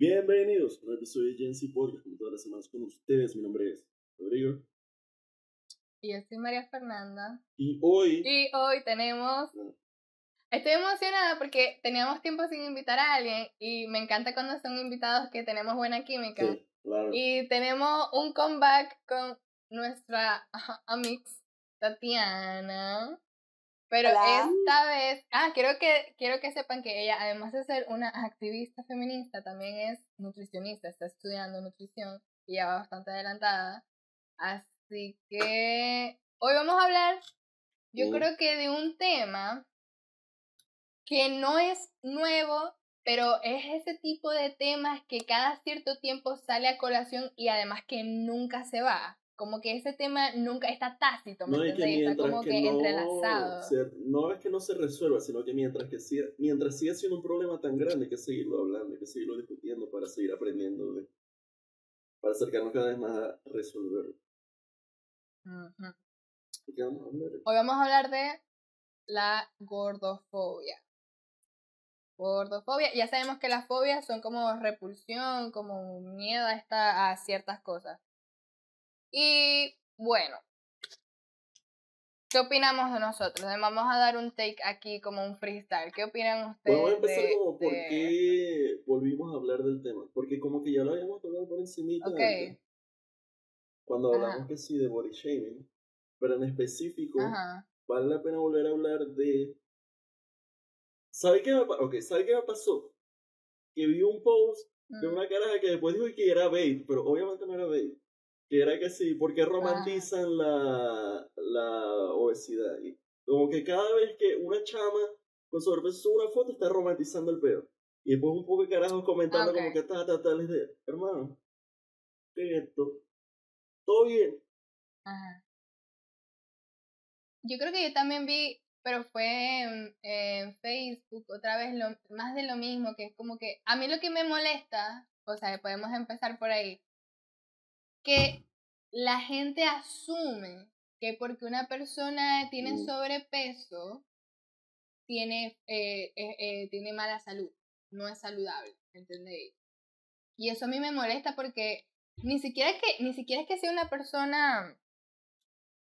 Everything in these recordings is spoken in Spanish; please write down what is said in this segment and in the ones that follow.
Bienvenidos a un episodio de Gen Podcast, como todas las semanas con ustedes. Mi nombre es Rodrigo. Y yo soy María Fernanda. Y hoy. Y hoy tenemos. Estoy emocionada porque teníamos tiempo sin invitar a alguien y me encanta cuando son invitados que tenemos buena química. Sí, claro. Y tenemos un comeback con nuestra amix Tatiana. Pero Hola. esta vez, ah, quiero que, quiero que sepan que ella, además de ser una activista feminista, también es nutricionista, está estudiando nutrición y ya va bastante adelantada. Así que hoy vamos a hablar, yo creo que de un tema que no es nuevo, pero es ese tipo de temas que cada cierto tiempo sale a colación y además que nunca se va. Como que ese tema nunca está tácito, ¿me No es que entendéis? Está mientras como que, que, no, entrelazado. se- no es que no se resuelva, sino que mientras que siga, mientras siga siendo un problema tan grande, hay que seguirlo hablando, hay que seguirlo discutiendo para seguir aprendiendo, de- para acercarnos cada vez más a resolverlo. ¿De qué vamos a hablar? Hoy vamos a hablar de la gordofobia. Gordofobia, ya sabemos que las fobias son como repulsión, como miedo a, esta, a ciertas cosas. Y bueno, ¿qué opinamos de nosotros? Vamos a dar un take aquí como un freestyle. ¿Qué opinan ustedes? Podemos empezar de- como por de- qué volvimos a hablar del tema, porque como que ya lo habíamos tocado por encimita Ok. antes, cuando Ajá. hablamos que sí de body shaming, pero en específico Ajá. vale la pena volver a hablar de... ¿Sabe qué me, okay, ¿sabe qué me pasó? Que vi un post de Mm. una caraja que después dijo que era bait, pero obviamente no era bait. Que era que sí, porque romantizan la, la obesidad. Y como que cada vez que una chama con sobrepeso sube una foto, está romantizando el pedo. Y después un poco de carajos comentando Ah, ok. como que ta, ta, ta, les de, hermano, ¿qué es esto? ¿Todo bien? Ajá. Yo creo que yo también vi, pero fue en, en Facebook otra vez lo, más de lo mismo, que es como que a mí lo que me molesta, o sea, podemos empezar por ahí, que la gente asume que porque una persona tiene sobrepeso, tiene, eh, eh, eh, tiene mala salud, no es saludable, ¿entendéis? Y eso a mí me molesta porque ni siquiera es que, ni siquiera es que sea una persona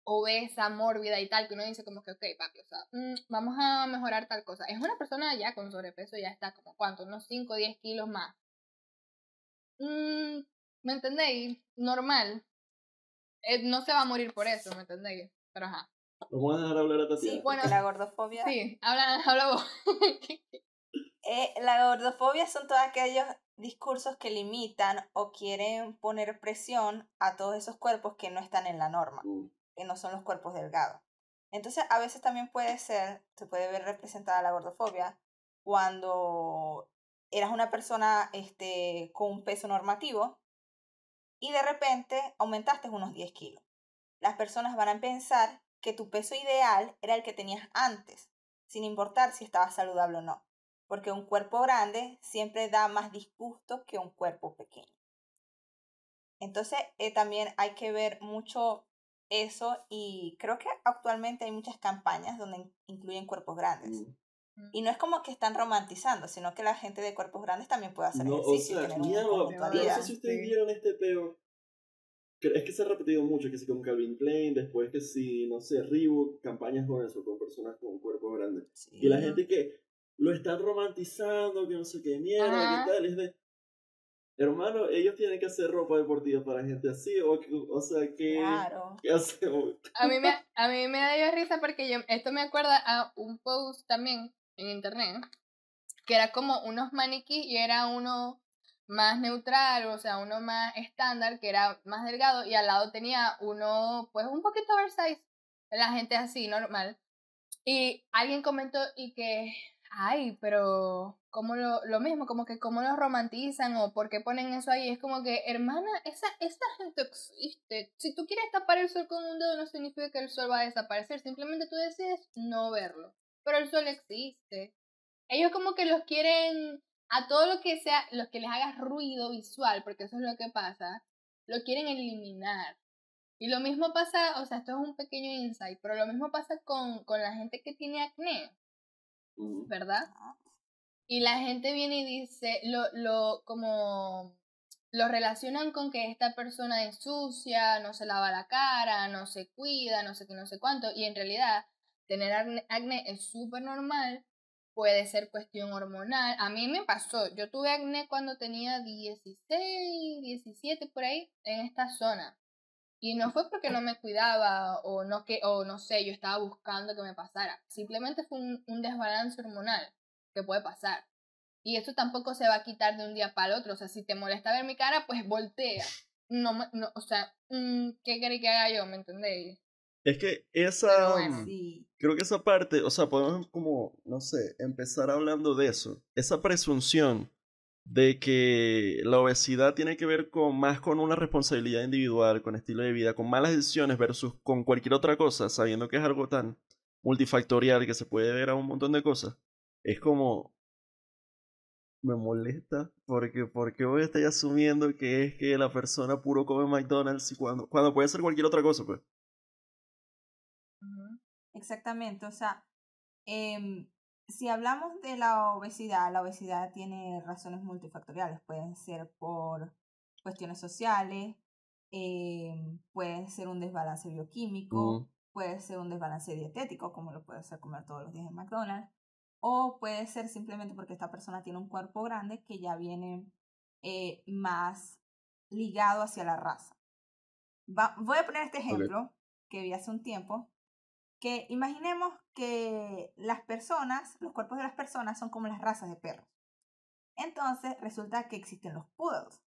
obesa, mórbida y tal, que uno dice como que, ok, papi, o sea, mm, vamos a mejorar tal cosa. Es una persona ya con sobrepeso, ya está como, ¿cuánto? Unos 5 o 10 kilos más. Mm, ¿Me entendéis? Normal. Eh, no se va a morir por eso, ¿me entendéis? Pero ajá. Vamos a dejar hablar a Tatiana. Sí, Bueno, la gordofobia. Sí, habla, habla vos. Eh, la gordofobia son todos aquellos discursos que limitan o quieren poner presión a todos esos cuerpos que no están en la norma, Mm, que no son los cuerpos delgados. Entonces, a veces también puede ser, se puede ver representada la gordofobia cuando eras una persona este, con un peso normativo y de repente aumentaste unos 10 kilos. Las personas van a pensar que tu peso ideal era el que tenías antes, sin importar si estabas saludable o no, porque un cuerpo grande siempre da más disgusto que un cuerpo pequeño. Entonces, eh, también hay que ver mucho eso y creo que actualmente hay muchas campañas donde in- incluyen cuerpos grandes. mm. Y no es como que están romantizando, sino que la gente de cuerpos grandes también puede hacer No, o ejercicio y sea, mira, no sé si ustedes Sí. vieron este peo. que Es que se ha repetido mucho, que si con Calvin Klein, después que si, no sé, Reebok, campañas con eso, con personas con cuerpos grandes. Sí. Y la gente que lo están romantizando, que no sé qué mierda, Ajá. qué tal, es de... Hermano, ellos tienen que hacer ropa deportiva para gente así, o, o sea, ¿qué, Claro. ¿qué hacemos? A mí me, a mí me dio risa porque yo, esto me acuerda a un post también en internet, que era como unos maniquís y era uno más neutral, o sea, uno más estándar, que era más delgado, y al lado tenía uno, pues, un poquito oversize, la gente así, normal. Y alguien comentó y que, ay, pero como lo, lo mismo, como que cómo lo romantizan o por qué ponen eso ahí. Es como que, hermana, esa, esa gente existe. Si tú quieres tapar el sol con un dedo no significa que el sol va a desaparecer, simplemente tú decides no verlo. Pero el sol existe. Ellos como que los quieren a todo lo que sea, los que les haga ruido visual, porque eso es lo que pasa, lo quieren eliminar. Y lo mismo pasa, o sea, esto es un pequeño insight, pero lo mismo pasa con, con la gente que tiene acné. ¿verdad? y la gente viene y dice, lo, lo, como lo relacionan con que esta persona es sucia, no se lava la cara, no se cuida, no sé qué, no sé cuánto, y en realidad tener acné, es súper normal, puede ser cuestión hormonal. A mí me pasó, yo tuve acné cuando tenía 16, 17 por ahí, en esta zona. Y no fue porque no me cuidaba o no, que, o no sé, yo estaba buscando que me pasara. Simplemente fue un, desbalance hormonal que puede pasar. Y eso tampoco se va a quitar de un día para el otro. O sea, si te molesta ver mi cara, pues voltea. No, no o sea, mm, ¿qué querés que haga yo? ¿Me entendéis? Es que esa. Creo que esa parte, o sea, podemos como, no sé, empezar hablando de eso. Esa presunción de que la obesidad tiene que ver con más con una responsabilidad individual, con estilo de vida, con malas decisiones versus con cualquier otra cosa, sabiendo que es algo tan multifactorial que se puede ver a un montón de cosas. Es como, me molesta porque porque hoy estoy asumiendo que es que la persona puro come McDonald's y cuando, cuando puede ser cualquier otra cosa, pues. Exactamente, o sea, eh, si hablamos de la obesidad, la obesidad tiene razones multifactoriales, pueden ser por cuestiones sociales, eh, puede ser un desbalance bioquímico, puede ser un desbalance dietético, como lo puede ser comer todos los días en McDonald's, o puede ser simplemente porque esta persona tiene un cuerpo grande que ya viene eh, más ligado hacia la raza. voy a poner este ejemplo que vi hace un tiempo, que imaginemos que las personas, los cuerpos de las personas son como las razas de perros. Entonces resulta que existen los poodles.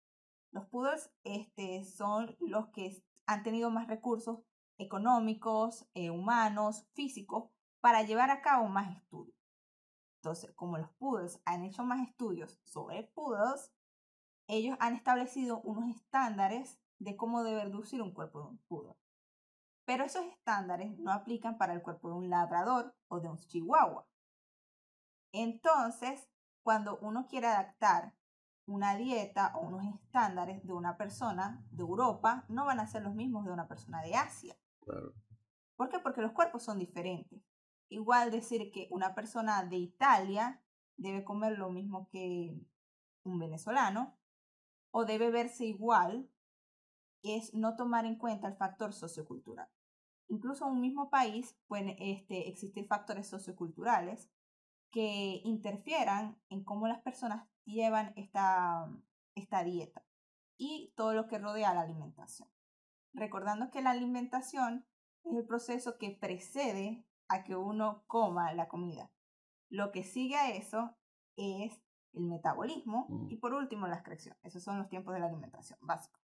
Los poodles este, son los que han tenido más recursos económicos, eh, humanos, físicos, para llevar a cabo más estudios. Entonces, como los poodles han hecho más estudios sobre poodles, ellos han establecido unos estándares de cómo debe lucir un cuerpo de un poodle. Pero esos estándares no aplican para el cuerpo de un labrador o de un chihuahua. Entonces, cuando uno quiere adaptar una dieta o unos estándares de una persona de Europa, no van a ser los mismos de una persona de Asia. ¿Por qué? Porque los cuerpos son diferentes. Igual decir que una persona de Italia debe comer lo mismo que un venezolano o debe verse igual es no tomar en cuenta el factor sociocultural. Incluso en un mismo país pueden este, existir factores socioculturales que interfieran en cómo las personas llevan esta, esta dieta y todo lo que rodea la alimentación. Recordando que la alimentación es el proceso que precede a que uno coma la comida. Lo que sigue a eso es el metabolismo mm. y por último la excreción. Esos son los tiempos de la alimentación básicos.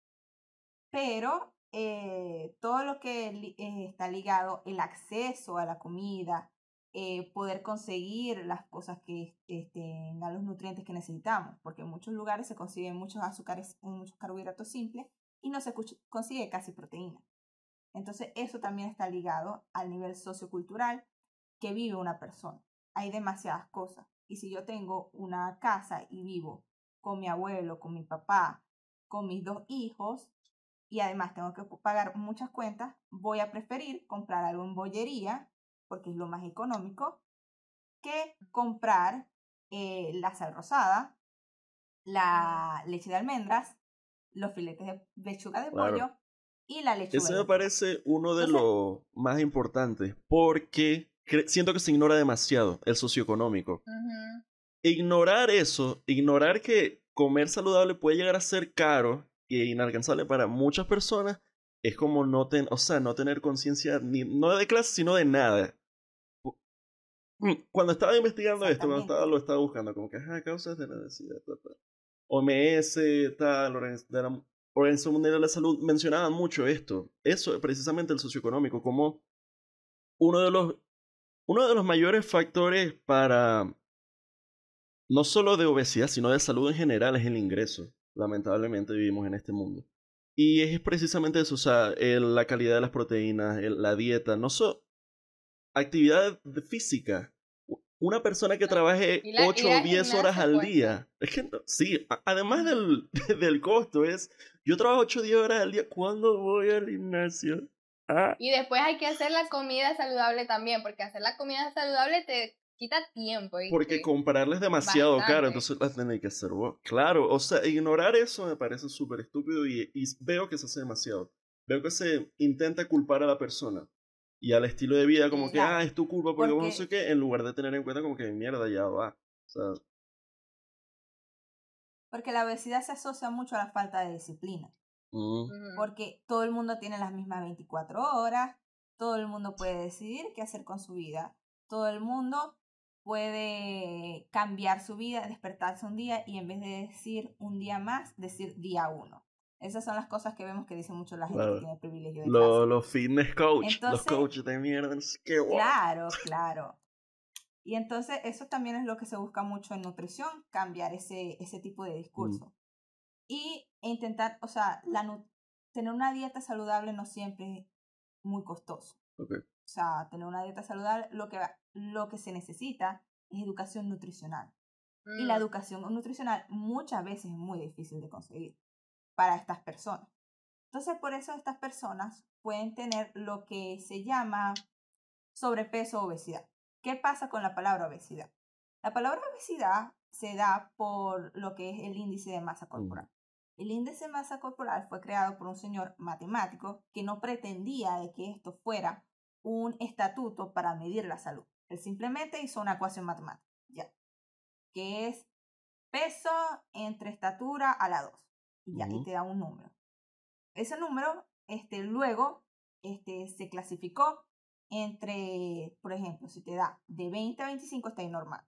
Pero eh, todo lo que eh, está ligado, el acceso a la comida, eh, poder conseguir las cosas que tengan los nutrientes que necesitamos, porque en muchos lugares se consiguen muchos azúcares, muchos carbohidratos simples y no se consigue casi proteína. Entonces eso también está ligado al nivel sociocultural que vive una persona. Hay demasiadas cosas. Y si yo tengo una casa y vivo con mi abuelo, con mi papá, con mis dos hijos, y además tengo que pagar muchas cuentas, voy a preferir comprar algo en bollería, porque es lo más económico, que comprar eh, la sal rosada, la leche de almendras, los filetes de lechuga de pollo y la lechuga. Ese me parece uno de los más importantes porque siento que se ignora demasiado el socioeconómico. Ignorar eso, ignorar que comer saludable puede llegar a ser caro inalcanzable para muchas personas, es como no, ten, o sea, no tener conciencia ni no de clase, sino de nada. Mm, cuando estaba investigando esto, cuando estaba, lo estaba buscando, como que, ajá, causas de necesidad. OMS, tal, Organización Mundial de la Salud mencionaban mucho esto. Eso, precisamente el socioeconómico, como uno de los, uno de los mayores factores para no solo de obesidad, sino de salud en general es el ingreso. Lamentablemente vivimos en este mundo. Y es precisamente eso, o sea, la calidad de las proteínas, la dieta, no solo actividad física. Una persona que trabaje 8 o 10 horas al día. Es que sí, además del, del costo, es yo trabajo 8 o 10 horas al día. ¿Cuándo voy al gimnasio? Ah. Y después hay que hacer la comida saludable también, porque hacer la comida saludable te quita tiempo. Porque comprarles demasiado caro, entonces las tenéis que hacer vos. Claro, o sea, ignorar eso me parece súper estúpido y, y, veo que se hace demasiado. Veo que se intenta culpar a la persona y al estilo de vida como que, ah, es tu culpa porque, vos no sé qué, en lugar de tener en cuenta como que mierda, ya va. O sea, porque la obesidad se asocia mucho a la falta de disciplina. Mm. Porque todo el mundo tiene las mismas 24 horas, todo el mundo puede decidir qué hacer con su vida, todo el mundo puede cambiar su vida, despertarse un día y en vez de decir un día más, decir día uno. Esas son las cosas que vemos que dicen mucho la gente que tiene privilegio de Los fitness coach, los coaches de mierda, qué Claro, claro. Y entonces eso también es lo que se busca mucho en nutrición, cambiar ese, ese tipo de mm. discurso. Y intentar, o sea, la, tener una dieta saludable no siempre es muy costoso. O sea, tener una dieta saludable, lo que, lo que se necesita es educación nutricional. Y la mm. educación nutricional muchas veces es muy difícil de conseguir para estas personas. Entonces, por eso estas personas pueden tener lo que se llama sobrepeso o obesidad. ¿Qué pasa con la palabra obesidad? La palabra obesidad se da por lo que es el índice de masa corporal. El índice de masa corporal fue creado por un señor matemático que no pretendía de que esto fuera un estatuto para medir la salud. Él simplemente hizo una ecuación matemática, ya, que es peso entre estatura a la 2. Y ya, y te da un número. Ese número, este, luego, este, se clasificó entre, por ejemplo, si te da de 20 a 25 está ahí normal,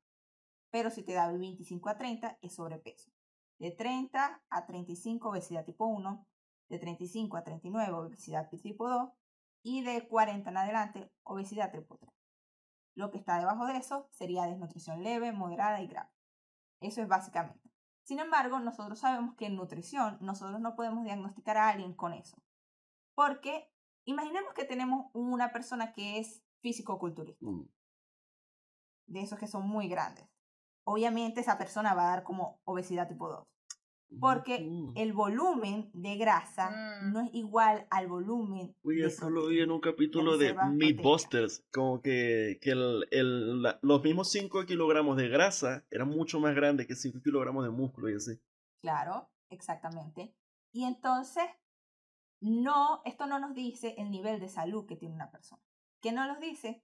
pero si te da de 25 a 30 es sobrepeso. De 30 a 35 obesidad tipo 1, de 35 a 39 obesidad tipo 2 y de 40 en adelante obesidad tipo 3. Lo que está debajo de eso sería desnutrición leve, moderada y grave. Eso es básicamente. Sin embargo, nosotros sabemos que en nutrición nosotros no podemos diagnosticar a alguien con eso. Porque Imaginemos que tenemos una persona que es físico-culturista. Mm. De esos que son muy grandes. Obviamente esa persona va a dar como obesidad tipo 2. Porque el volumen de grasa mm. no es igual al volumen. Uy, eso lo vi en un capítulo de, Meatbusters. Como que, que el, el, los mismos 5 kilogramos de grasa eran mucho más grandes que 5 kilogramos de músculo y así. Claro, exactamente. Y entonces no, esto no nos dice el nivel de salud que tiene una persona. ¿Qué no nos dice?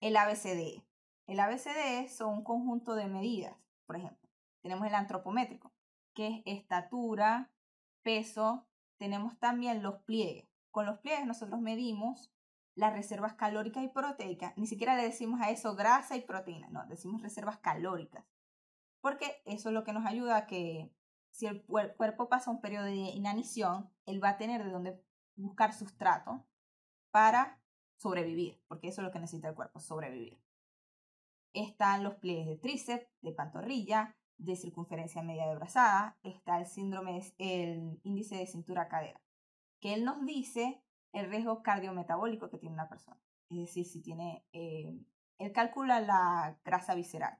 El ABCDE. El ABCDE son un conjunto de medidas. Por ejemplo, tenemos el antropométrico, que es estatura, peso. Tenemos también los pliegues. Con los pliegues nosotros medimos las reservas calóricas y proteicas. Ni siquiera le decimos a eso grasa y proteína, no, decimos reservas calóricas. Porque eso es lo que nos ayuda a que si el cuerpo pasa un periodo de inanición, él va a tener de dónde buscar sustrato para sobrevivir, porque eso es lo que necesita el cuerpo, sobrevivir. Están los pliegues de tríceps, de pantorrilla, de circunferencia media de brazada, está el síndrome, el índice de cintura-cadera, que él nos dice el riesgo cardiometabólico que tiene una persona. Es decir, si tiene, eh, él calcula la grasa visceral,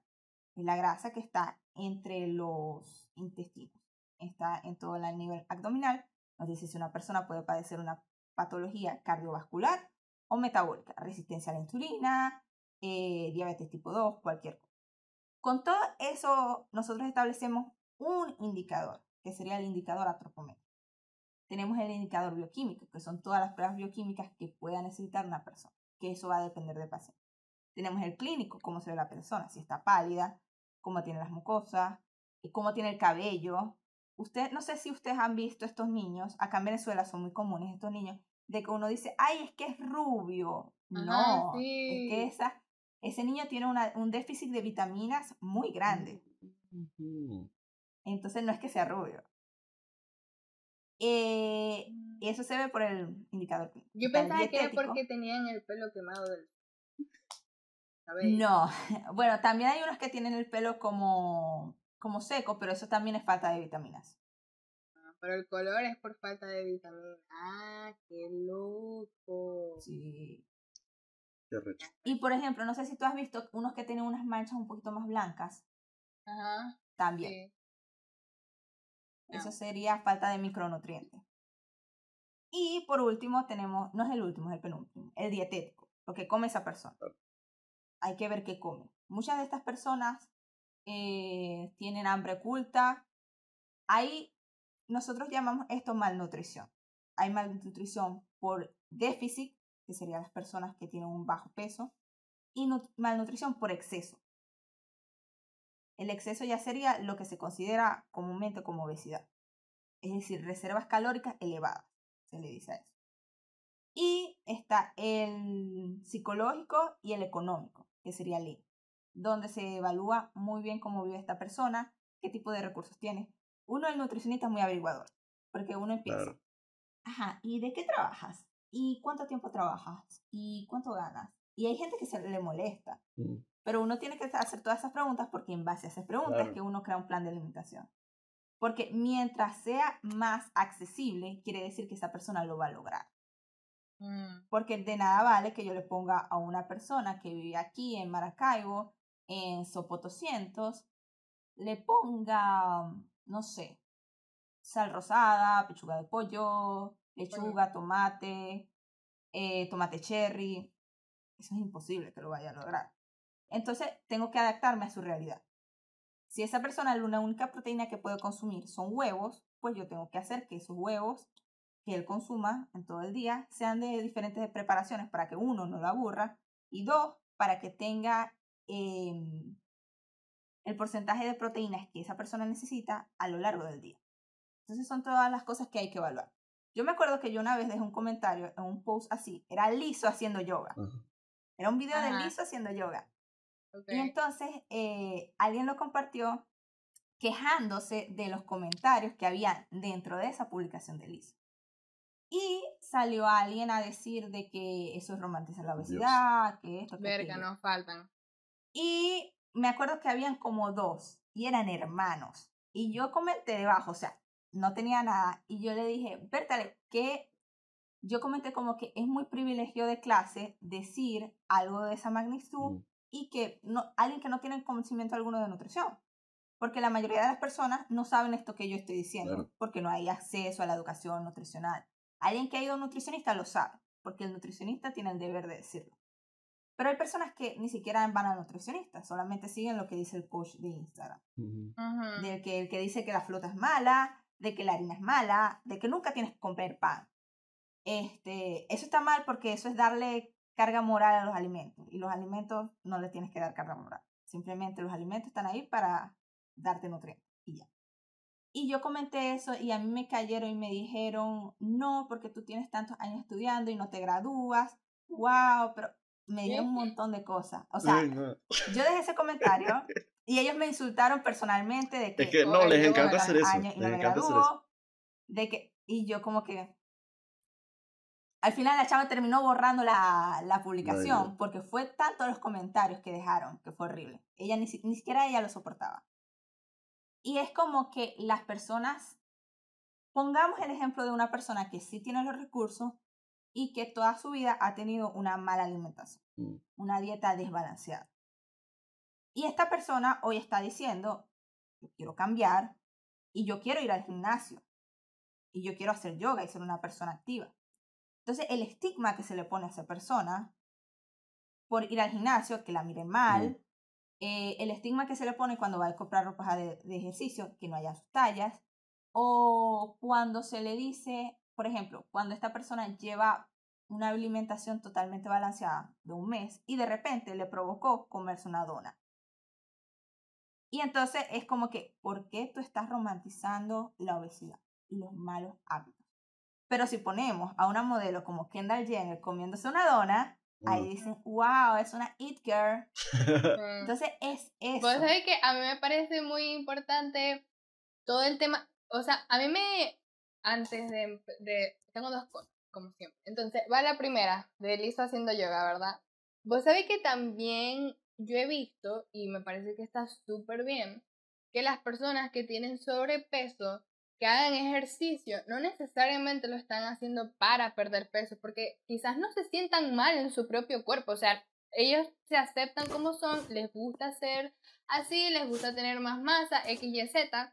la grasa que está entre los intestinos está en todo el nivel abdominal. Nos dice si una persona puede padecer una patología cardiovascular o metabólica, resistencia a la insulina, eh, diabetes tipo 2, cualquier cosa. Con todo eso, nosotros establecemos un indicador, que sería el indicador atropométrico. Tenemos el indicador bioquímico, que son todas las pruebas bioquímicas que pueda necesitar una persona, que eso va a depender del paciente. Tenemos el clínico, cómo se ve la persona, si está pálida, cómo tiene las mucosas, cómo tiene el cabello, Usted, no sé si ustedes han visto estos niños, acá en Venezuela son muy comunes estos niños, de que uno dice, ay, es que es rubio. no, es que esa, ese niño tiene una, un déficit de vitaminas muy grande. Entonces no es que sea rubio. Eh, eso se ve por el indicador. Yo pensaba que era porque tenían el pelo quemado del No, bueno, también hay unos que tienen el pelo como como seco, pero eso también es falta de vitaminas. Ah, pero el color es por falta de vitaminas. Ah, qué loco. Sí. Y por ejemplo, no sé si tú has visto unos que tienen unas manchas un poquito más blancas. Ajá. También. Eso sería falta de micronutrientes. Y por último tenemos, no es el último, es el penúltimo, el dietético, lo que come esa persona. hay que ver qué comen. Muchas de estas personas eh, tienen hambre oculta. Ahí nosotros llamamos esto malnutrición. Hay malnutrición por déficit, que serían las personas que tienen un bajo peso, y malnutrición por exceso. El exceso ya sería lo que se considera comúnmente como obesidad, es decir, reservas calóricas elevadas, se le dice a eso. Y está el psicológico y el económico, que sería el donde se evalúa muy bien cómo vive esta persona, qué tipo de recursos tiene. Uno, el nutricionista es muy averiguador, porque uno empieza, ajá, ¿y de qué trabajas? ¿Y cuánto tiempo trabajas? ¿Y cuánto ganas? Y hay gente que se le molesta. Mm. Pero uno tiene que hacer todas esas preguntas porque en base a esas preguntas es que uno crea un plan de alimentación. Porque mientras sea más accesible, quiere decir que esa persona lo va a lograr. Mm. Porque de nada vale que yo le ponga a una persona que vive aquí en Maracaibo, en Sopotoscientos, le ponga, no sé, sal rosada, pechuga de pollo, lechuga, tomate, eh, tomate cherry. Eso es imposible que lo vaya a lograr. Entonces, tengo que adaptarme a su realidad. Si esa persona la única proteína que puede consumir son huevos, pues yo tengo que hacer que esos huevos que él consuma en todo el día sean de diferentes preparaciones para que uno no lo aburra y dos, para que tenga em, el porcentaje de proteínas que esa persona necesita a lo largo del día. Entonces son todas las cosas que hay que evaluar. Yo me acuerdo que yo una vez dejé un comentario en un post así, era liso haciendo yoga. Era un video de liso haciendo yoga. Y entonces eh, alguien lo compartió quejándose de los comentarios que había dentro de esa publicación de liso. Y salió alguien a decir de que eso es romantizar la obesidad, que esto, que Verga, no faltan. Y me acuerdo que habían como dos y eran hermanos. Y yo comenté debajo, o sea, no tenía nada. Y yo le dije, Bertale, que yo comenté como que es muy privilegio de clase decir algo de esa magnitud mm. y que no, alguien que no tiene conocimiento alguno de nutrición. Porque la mayoría de las personas no saben esto que yo estoy diciendo, porque no hay acceso a la educación nutricional. Alguien que ha ido a un nutricionista lo sabe, porque el nutricionista tiene el deber de decirlo. Pero hay personas que ni siquiera van al nutricionista, solamente siguen lo que dice el coach de Instagram. Del que, el que dice que la fruta es mala, de que la harina es mala, de que nunca tienes que comer pan. Este, eso está mal porque eso es darle carga moral a los alimentos y los alimentos no le tienes que dar carga moral. Simplemente los alimentos están ahí para darte nutrientes y ya. Y yo comenté eso y a mí me cayeron y me dijeron, no, porque tú tienes tantos años estudiando y no te gradúas. Wow, pero me dieron un montón de cosas. O sea, yo dejé ese comentario y ellos me insultaron personalmente de que... Es que no, les encanta hacer eso. Les encanta hacer eso. De que, y yo como que... Al final la chava terminó borrando la, la publicación porque fue tanto los comentarios que dejaron que fue horrible. Ella ni, ni siquiera ella lo soportaba. Y es como que las personas, pongamos el ejemplo de una persona que sí tiene los recursos y que toda su vida ha tenido una mala alimentación, mm. una dieta desbalanceada. Y esta persona hoy está diciendo, yo quiero cambiar y yo quiero ir al gimnasio y yo quiero hacer yoga y ser una persona activa. Entonces el estigma que se le pone a esa persona por ir al gimnasio, que la miren mal, mm. Eh, el estigma que se le pone cuando va a comprar ropa de, ejercicio, que no haya sus tallas, o cuando se le dice, por ejemplo, cuando esta persona lleva una alimentación totalmente balanceada de un mes y de repente le provocó comerse una dona. Y entonces es como que, ¿por qué tú estás romantizando la obesidad y los malos hábitos? Pero si ponemos a una modelo como Kendall Jenner comiéndose una dona, ahí dicen, wow, es una it girl. Entonces es eso. Pues sabes que a mí me parece muy importante todo el tema, o sea, a mí me, antes de, de tengo dos cosas, como siempre. Entonces, va la primera, de Lisa haciendo yoga, ¿verdad? Vos sabés que también yo he visto, y me parece que está súper bien, que las personas que tienen sobrepeso que hagan ejercicio no necesariamente lo están haciendo para perder peso, porque quizás no se sientan mal en su propio cuerpo, o sea, ellos se aceptan como son, les gusta ser así, les gusta tener más masa, X, Y, Z,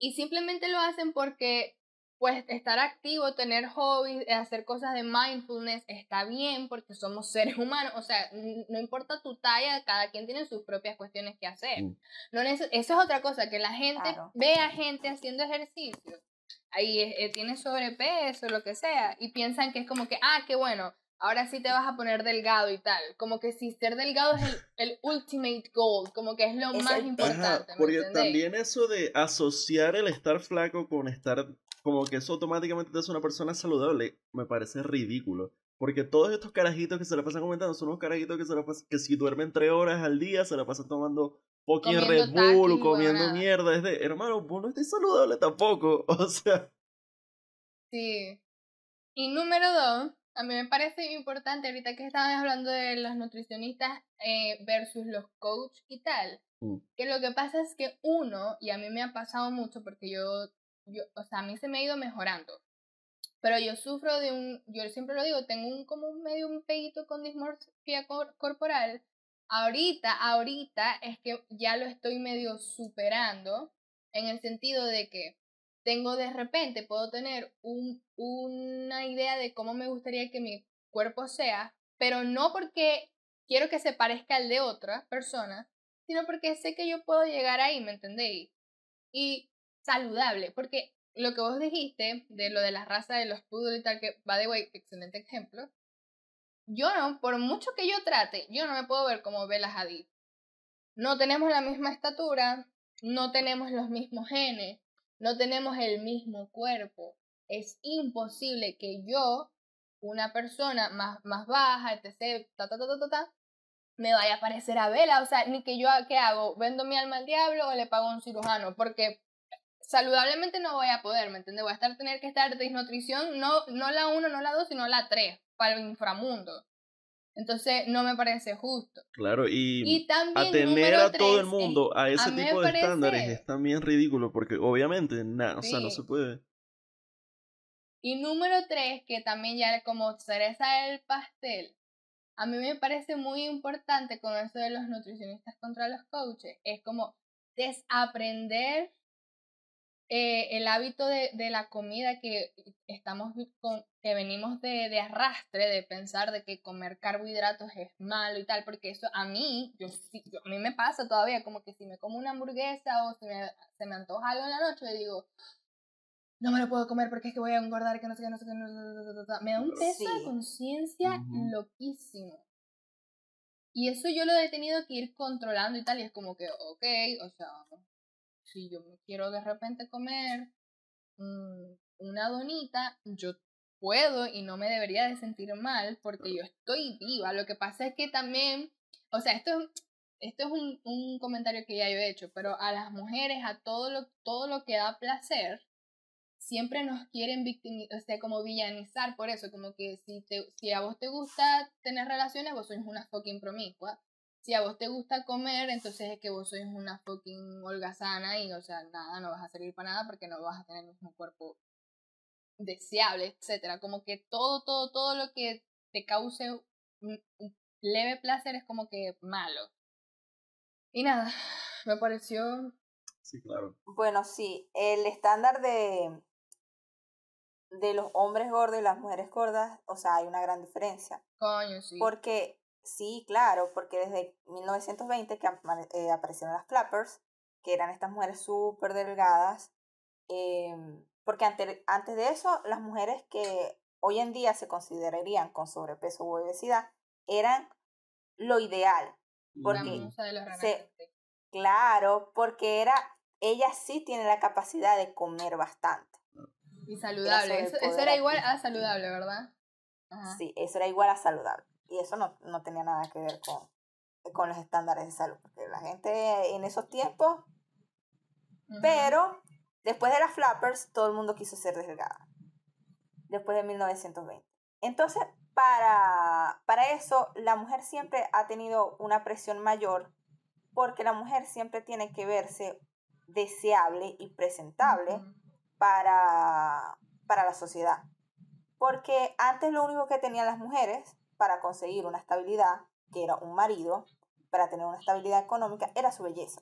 y simplemente lo hacen porque pues estar activo, tener hobbies, hacer cosas de mindfulness está bien porque somos seres humanos, o sea, no importa tu talla, cada quien tiene sus propias cuestiones que hacer. Mm. No eso es otra cosa, que la gente ve a gente haciendo ejercicio, ahí eh, tiene sobrepeso, lo que sea, y piensan que es como que, ah, qué bueno, ahora sí te vas a poner delgado y tal. Como que si ser delgado es el, el ultimate goal, como que es lo más importante. porque también eso de asociar el estar flaco con estar como que eso automáticamente te hace una persona saludable, me parece ridículo. Porque todos estos carajitos que se la pasan comentando son unos carajitos que se la pasan, que si duermen tres horas al día se la pasan tomando fucking Red Bull, comiendo mierda. Es de, hermano, vos no estás saludable tampoco. O sea. Sí. Y número dos, a mí me parece importante ahorita que estaban hablando de los nutricionistas eh, versus los coach y tal. Mm. Que lo que pasa es que uno, y a mí me ha pasado mucho porque yo yo, o sea, a mí se me ha ido mejorando. Pero yo sufro de un, yo siempre lo digo, tengo un como un medio un peito con dismorfia corporal. Ahorita, ahorita es que ya lo estoy medio superando en el sentido de que tengo de repente, puedo tener un, una idea de cómo me gustaría que mi cuerpo sea, pero no porque quiero que se parezca al de otra persona, sino porque sé que yo puedo llegar ahí, ¿me entendéis? Y saludable, porque lo que vos dijiste de lo de la raza de los poodle y tal, que va de way, excelente ejemplo. Yo no, por mucho que yo trate, yo no me puedo ver como Bella Hadid. No tenemos la misma estatura, no tenemos los mismos genes, no tenemos el mismo cuerpo. Es imposible que yo, una persona más, más baja, etc., ta, ta, ta, ta, me vaya a parecer a Bella. O sea, ni que yo, ¿qué hago? ¿Vendo mi alma al diablo o le pago a un cirujano? Porque saludablemente no voy a poder, ¿me entiendes? Voy a estar, tener que estar desnutrición, no, no la 1, no la 2, sino la 3, para el inframundo. Entonces, no me parece justo. Claro, y, a tener a todo el mundo a ese tipo de estándares es también ridículo, porque obviamente, nada, o sea, no se puede. Y número 3, que también ya como cereza del pastel, a mí me parece muy importante con eso de los nutricionistas contra los coaches, es como desaprender eh, el hábito de, de, la comida que estamos con, que venimos de, de, arrastre, de pensar de que comer carbohidratos es malo y tal, porque eso a mí, yo, a mí me pasa todavía, como que si me como una hamburguesa o si me, se me antoja algo en la noche, digo, no me lo puedo comer porque es que voy a engordar, que no sé qué, no sé qué, no sé Me da un peso de conciencia loquísimo. Y eso yo lo he tenido que ir controlando y tal, y es como que, ok, o sea, si yo me quiero de repente comer una donita, yo puedo y no me debería de sentir mal porque yo estoy viva. Lo que pasa es que también, o sea, esto, esto es un, un comentario que ya yo he hecho, pero a las mujeres, a todo lo, todo lo que da placer, siempre nos quieren victimizar, o sea, como villanizar por eso, como que si, te, si a vos te gusta tener relaciones, vos sois una fucking promiscua si a vos te gusta comer, entonces es que vos sois una fucking holgazana y, o sea, nada, no vas a servir para nada porque no vas a tener el mismo cuerpo deseable, etcétera. Como que todo, todo, todo lo que te cause un, leve placer es como que malo. Y nada, me pareció... Sí, claro. Bueno, sí, el estándar de, de los hombres gordos y las mujeres gordas, o sea, hay una gran diferencia. Coño, sí. Porque Sí, claro, porque desde 1920 que eh, aparecieron las flappers, que eran estas mujeres súper delgadas, em, porque ante, antes de eso las mujeres que hoy en día se considerarían con sobrepeso u obesidad eran lo ideal. Porque claro, porque era, ella sí tiene la capacidad de comer bastante. Y saludable, eso, era igual a saludable, ¿verdad? Sí, eso era igual a saludable. Y eso no, no tenía nada que ver con, con los estándares de salud, porque la gente en esos tiempos, pero después de las flappers, todo el mundo quiso ser delgada, después de 1920. Entonces, para, para eso, la mujer siempre ha tenido una presión mayor, porque la mujer siempre tiene que verse deseable y presentable para, para la sociedad. Porque antes lo único que tenían las mujeres para conseguir una estabilidad, que era un marido, para tener una estabilidad económica, era su belleza.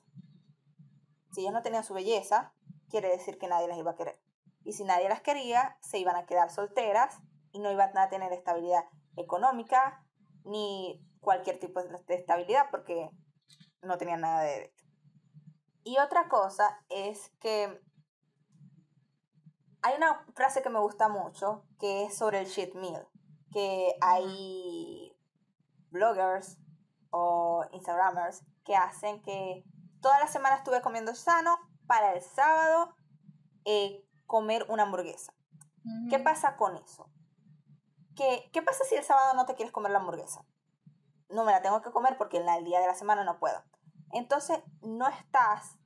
Si ellos no tenían su belleza, quiere decir que nadie las iba a querer. Y si nadie las quería, se iban a quedar solteras y no iban a tener estabilidad económica ni cualquier tipo de estabilidad porque no tenían nada de derecho. Y otra cosa es que hay una frase que me gusta mucho que es sobre el shit meal, que hay bloggers o instagramers que hacen que toda la semana estuve comiendo sano para el sábado eh, comer una hamburguesa. ¿Qué pasa con eso? ¿Qué, ¿Qué pasa si el sábado no te quieres comer la hamburguesa? No me la tengo que comer porque en el día de la semana no puedo. Entonces no estás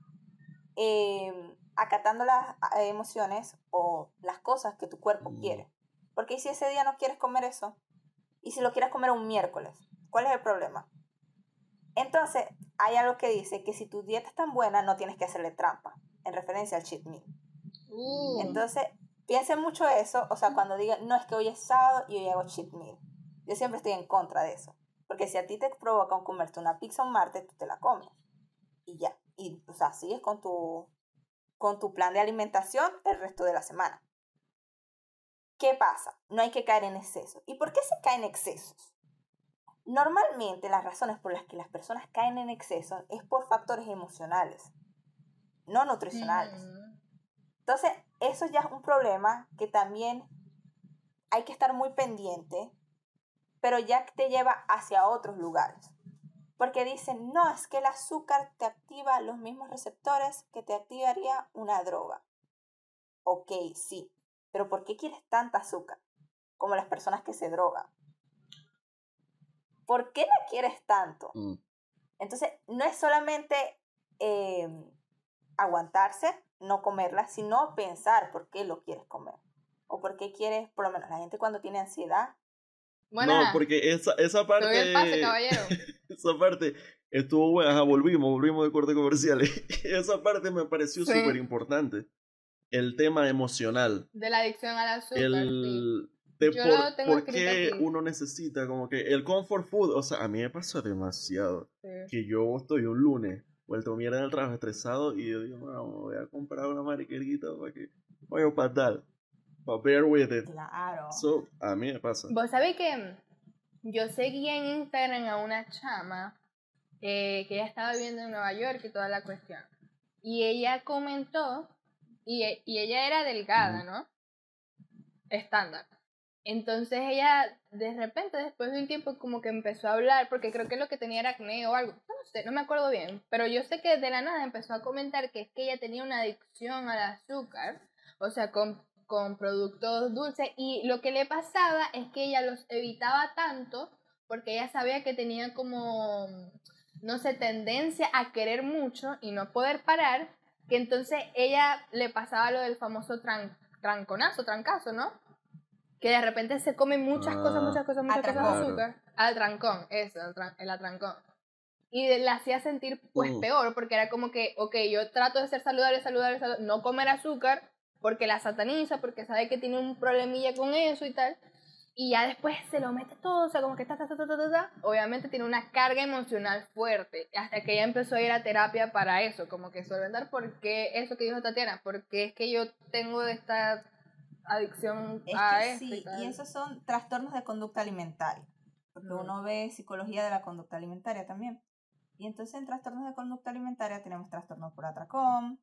em, acatando las eh, emociones o las cosas que tu cuerpo mm. quiere. Porque si ese día no quieres comer eso, y si lo quieres comer un miércoles, ¿cuál es el problema? Entonces, hay algo que dice que si tu dieta es tan buena, no tienes que hacerle trampa, en referencia al cheat meal. Uh. Entonces, piensen mucho eso, o sea, cuando digan, no es que hoy es sábado y hoy hago cheat meal. Yo siempre estoy en contra de eso. Porque si a ti te provoca comerte una pizza un martes, tú te la comes. Y ya. Y, o sea, sigues con tu, con tu plan de alimentación el resto de la semana. ¿Qué pasa? No hay que caer en exceso. ¿Y por qué se caen en excesos? Normalmente las razones por las que las personas caen en exceso es por factores emocionales, no nutricionales. Mm. Entonces, eso ya es un problema que también hay que estar muy pendiente, pero ya te lleva hacia otros lugares. Porque dicen, no, es que el azúcar te activa los mismos receptores que te activaría una droga. Ok, sí, pero ¿por qué quieres tanta azúcar? Como las personas que se drogan. ¿por qué la quieres tanto? Mm. Entonces, no es solamente eh, aguantarse, no comerla, sino pensar por qué lo quieres comer. O por qué quieres, por lo menos la gente cuando tiene ansiedad. Bueno, no, porque esa, esa parte. esa parte estuvo buena. volvimos, volvimos de corte comerciales. esa parte me pareció súper importante. El tema emocional. De la adicción al azúcar. El, por, qué uno necesita como que el comfort food, o sea, a mí me pasa demasiado que yo estoy un lunes vuelto mierda en el trabajo estresado y yo digo, bueno, voy a comprar una mariquerita para que voy a patar, para bear with it. Claro. So, a mí me pasa. Vos sabés que yo seguí en Instagram a una chama eh, que ella estaba viviendo en Nueva York y toda la cuestión. Y ella comentó, y, y ella era delgada, ¿no? Estándar. Entonces ella de repente, después de un tiempo, como que empezó a hablar, porque creo que lo que tenía era acné o algo, no sé, no me acuerdo bien, pero yo sé que de la nada empezó a comentar que es que ella tenía una adicción al azúcar, o sea, con, con productos dulces, y lo que le pasaba es que ella los evitaba tanto porque ella sabía que tenía como, no sé, tendencia a querer mucho y no poder parar, que entonces ella le pasaba lo del famoso tran, tranconazo, trancazo, ¿no? que de repente se come muchas cosas, ah. muchas cosas, muchas cosas de azúcar. Al trancón, eso, el atrancón. Y la hacía sentir pues peor, porque era como que, ok, yo trato de ser saludable, saludable, saludable, no comer azúcar, porque la sataniza, porque sabe que tiene un problemilla con eso y tal. Y ya después se lo mete todo, o sea, como que ta, ta, ta, ta, ta, ta, obviamente tiene una carga emocional fuerte, hasta que ella empezó a ir a terapia para eso, como que solventar por qué, eso que dijo Tatiana, porque es que yo tengo esta adicción a eso. Sí, y, esos son trastornos de conducta alimentaria, porque uno ve psicología de la conducta alimentaria también. Y entonces en trastornos de conducta alimentaria tenemos trastornos por atracón,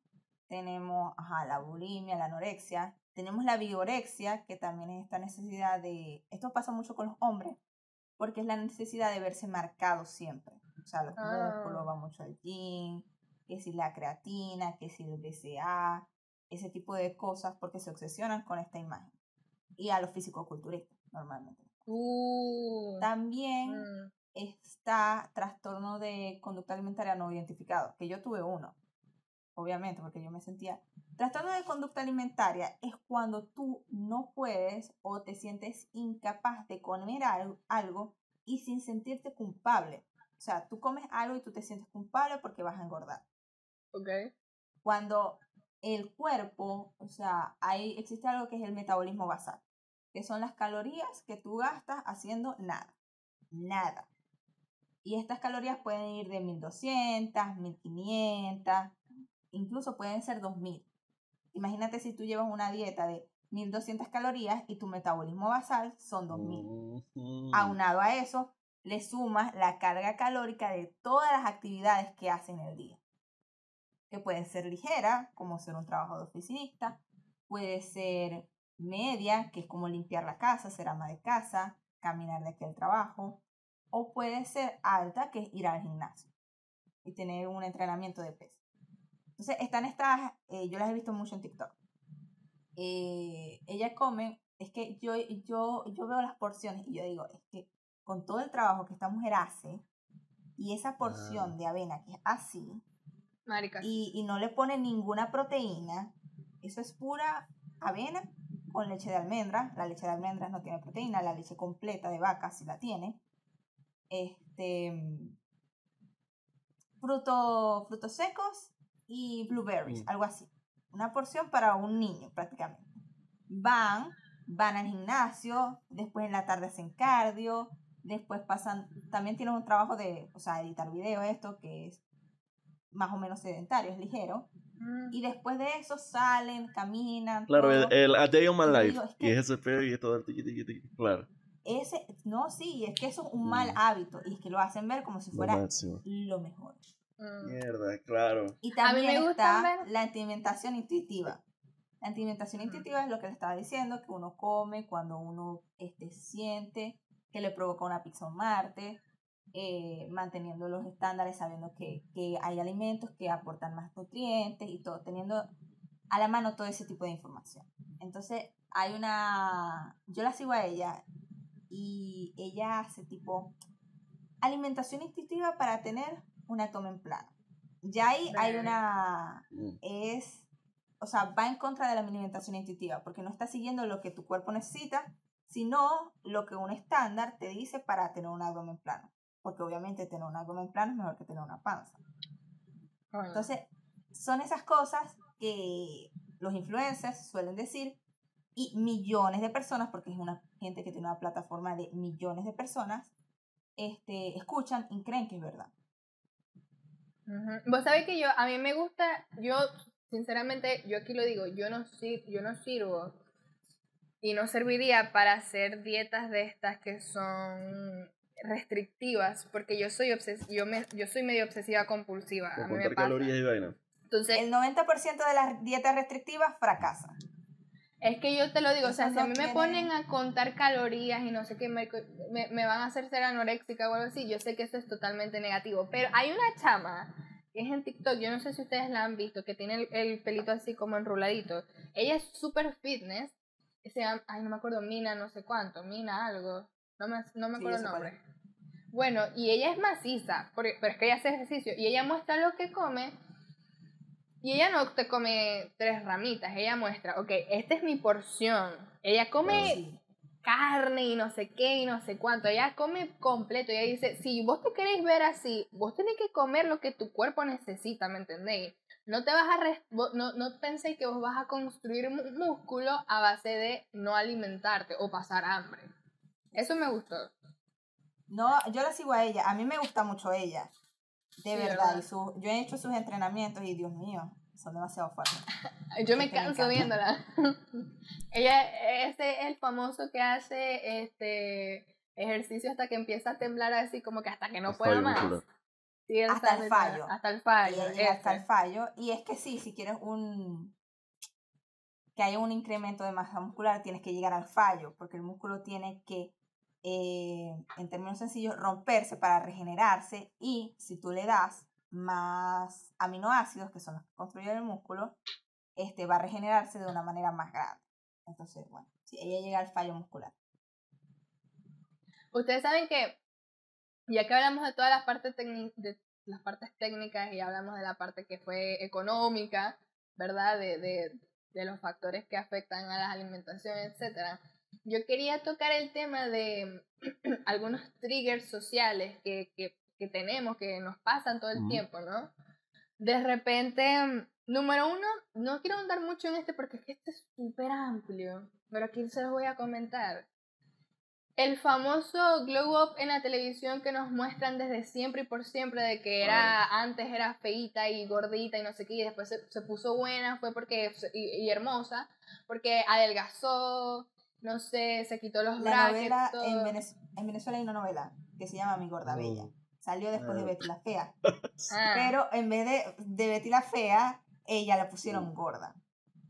tenemos ajá, la bulimia, la anorexia, tenemos la vigorexia, que también es esta necesidad de, esto pasa mucho con los hombres, porque es la necesidad de verse marcado siempre. O sea, los músculos, ah. va mucho al gym, que si la creatina, que si el BCA, ese tipo de cosas porque se obsesionan con esta imagen. Y a los físico-culturistas, normalmente. Uh, También mm. está trastorno de conducta alimentaria no identificado, que yo tuve uno, obviamente, porque yo me sentía... Trastorno de conducta alimentaria es cuando tú no puedes o te sientes incapaz de comer algo y sin sentirte culpable. O sea, tú comes algo y tú te sientes culpable porque vas a engordar. Ok. Cuando el cuerpo, o sea, hay, existe algo que es el metabolismo basal, que son las calorías que tú gastas haciendo nada, nada. Y estas calorías pueden ir de 1200, 1500, incluso pueden ser 2000. imagínate si tú llevas una dieta de 1200 calorías y tu metabolismo basal son 2000. Aunado a eso, le sumas la carga calórica de todas las actividades que hace en el día. Que pueden ser ligeras, como ser un trabajo de oficinista, puede ser media, que es como limpiar la casa, ser ama de casa, caminar de aquí al trabajo, o puede ser alta, que es ir al gimnasio y tener un entrenamiento de peso. Entonces, están estas, eh, yo las he visto mucho en TikTok. Eh, ella come, es que yo, yo, yo veo las porciones y yo digo, es que con todo el trabajo que esta mujer hace y esa porción de avena que es así, y, y no le pone ninguna proteína, eso es pura avena con leche de almendras. La leche de almendras no tiene proteína, la leche completa de vaca sí la tiene. Este, fruto, frutos secos y blueberries, mm. algo así. Una porción para un niño prácticamente. Van, van al gimnasio, después en la tarde hacen cardio, después pasan, también tienen un trabajo de, o sea, editar video esto, que es más o menos sedentario, es ligero. Mm. Y después de eso salen, caminan. Claro, el, el, A Day of My Life. y es ese feo y es todo el tiqui, tiqui, tiqui, claro. Ese, no, sí, es que eso es un mal mm. hábito y es que lo hacen ver como si fuera lo, mejor. Mm. Mierda, claro. Y también está la alimentación intuitiva. La alimentación intuitiva es lo que le estaba diciendo, que uno come cuando uno este, siente que le provoca una pizza un martes, eh, manteniendo los estándares, sabiendo que, que, hay alimentos que aportan más nutrientes y todo, teniendo a la mano todo ese tipo de información. Entonces, hay una, yo la sigo a ella y ella hace tipo alimentación instintiva para tener un abdomen plano. Ya ahí hay una, mm. es, o sea, va en contra de la alimentación instintiva porque no está siguiendo lo que tu cuerpo necesita, sino lo que un estándar te dice para tener un abdomen plano porque obviamente tener un abdomen plano es mejor que tener una panza. Entonces, son esas cosas que los influencers suelen decir y millones de personas, porque es una gente que tiene una plataforma de millones de personas, este, escuchan y creen que es verdad. Vos sabés que yo, a mí me gusta, yo, sinceramente, yo aquí lo digo, yo no, yo no sirvo y no serviría para hacer dietas de estas que son restrictivas, porque yo soy obses yo, me, yo soy medio obsesiva compulsiva. A mí calorías y vaina. Entonces, el 90% de las dietas restrictivas fracasan. Es que yo te lo digo, o sea, si a mí me ponen a contar calorías y no sé qué, me, me, van a hacer ser anoréxica o algo así, yo sé que eso es totalmente negativo. Pero hay una chama que es en TikTok, yo no sé si ustedes la han visto, que tiene el, pelito así como enruladito. Ella es súper fitness, se llama, ay, no me acuerdo, Mina no sé cuánto, Mina algo, no me, no me acuerdo el nombre. Bueno, y ella es maciza, pero es que ella hace ejercicio y ella muestra lo que come. Y ella no te come tres ramitas, ella muestra, ok, esta es mi porción. Ella come carne y no sé qué y no sé cuánto. Ella come completo. Ella dice, si vos te queréis ver así, vos tenés que comer lo que tu cuerpo necesita, ¿me entendéis? No te vas a no, no penséis que vos vas a construir músculo a base de no alimentarte o pasar hambre. Eso me gustó. No, yo la sigo a ella. A mí me gusta mucho ella. De verdad. Y su, yo he hecho sus entrenamientos y Dios mío, son demasiado fuertes. yo me canso viéndola. ella es el famoso que hace este ejercicio hasta que empieza a temblar así como que hasta que no pueda más. hasta el fallo. Hasta el fallo. hasta el fallo. Y es que sí, si quieres un que haya un incremento de masa muscular, tienes que llegar al fallo, porque el músculo tiene que eh, en términos sencillos, romperse para regenerarse y si tú le das más aminoácidos, que son los que construyen el músculo, este va a regenerarse de una manera más grande. Entonces, bueno, si ella llega al fallo muscular. Ustedes saben que, ya que hablamos de todas las partes, de las partes técnicas y hablamos de la parte que fue económica, ¿verdad? De, de, de los factores que afectan a la alimentación, etcétera yo quería tocar el tema de algunos triggers sociales que, que, que, tenemos, que nos pasan todo el tiempo, ¿no? De repente, número uno, no quiero andar mucho en este porque es que este es súper amplio, pero aquí se los voy a comentar. el famoso glow up en la televisión que nos muestran desde siempre y por siempre de que era antes era feita y gordita y no sé qué y después se, puso buena fue porque y, hermosa porque adelgazó no sé se quitó los la novela en, Venezuela hay una novela que se llama Mi gorda bella salió después de ah. Betty la fea ah. pero en vez de, de Betty la fea ella la pusieron gorda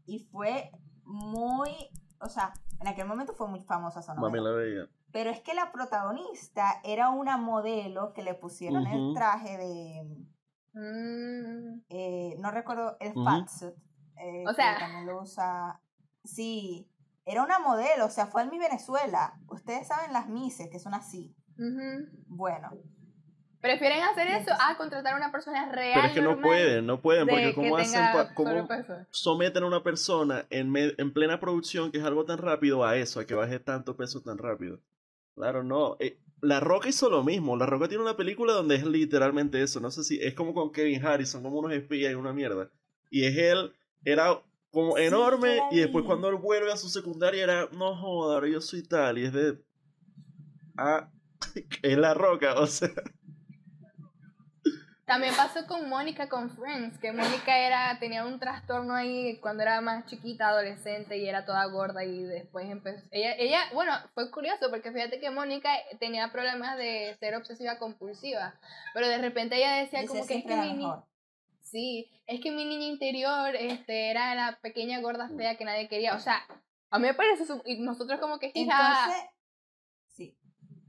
y fue muy o sea en aquel momento fue muy famosa esa novela. la veía. Pero es que la protagonista era una modelo que le pusieron el traje de. Mm. Eh, no recuerdo el fatsuit. Eh, o sea. también lo usa. Sí. Era una modelo, o sea, fue en mi Venezuela. Ustedes saben las Mises, que son así. Bueno, Prefieren hacer eso a contratar a una persona real. Pero es que no pueden, no pueden, porque ¿cómo hacen, cómo someten a una persona en, en plena producción, que es algo tan rápido, a eso, a que baje tanto peso tan rápido? Claro, no. Eh, la Roca hizo lo mismo. La Roca tiene una película donde es literalmente eso. No sé si es como con Kevin Harrison, como unos espías y una mierda. Y es él, era como enorme, y después cuando él vuelve a su secundaria era, no joder, yo soy tal, y es de. Ah, es la Roca, o sea. También pasó con Mónica con Friends, que Mónica era tenía un trastorno ahí cuando era más chiquita, adolescente y era toda gorda y después empezó ella ella, bueno, fue curioso porque fíjate que Mónica tenía problemas de ser obsesiva compulsiva, pero de repente ella decía como que es que mi Sí, es que mi niña interior este era la pequeña gorda fea que nadie quería, o sea, a mí me parece y nosotros como que Entonces, sí.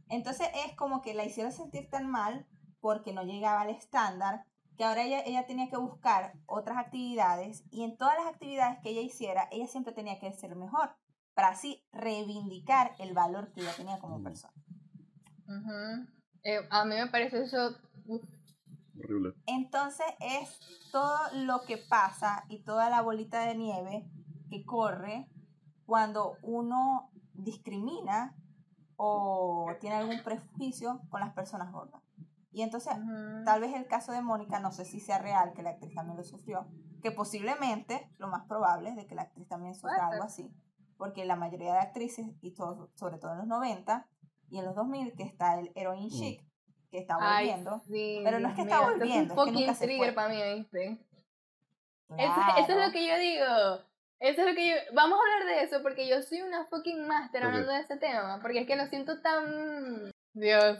Entonces es como que la hicieron sentir tan mal porque no llegaba al estándar, que ahora ella, ella tenía que buscar otras actividades y en todas las actividades que ella hiciera, ella siempre tenía que ser mejor, para así reivindicar el valor que ella tenía como mm. persona. Eh, a mí me parece eso... Horrible. Entonces es todo lo que pasa y toda la bolita de nieve que corre cuando uno discrimina o tiene algún prejuicio con las personas gordas. Y entonces, tal vez el caso de Mónica, no sé si sea real, que la actriz también lo sufrió, que posiblemente, lo más probable es de que la actriz también sufra algo así, porque la mayoría de actrices, y todo, sobre todo en los 90 y en los 2000, que está el heroin mm. chic, que está volviendo, pero no es que está volviendo, es, que nunca se fue. para mí, ¿viste? Eso, eso, es lo que yo digo. Eso es lo que yo... Vamos a hablar de eso porque yo soy una fucking master hablando de ese tema. Porque es que lo siento tan... Dios.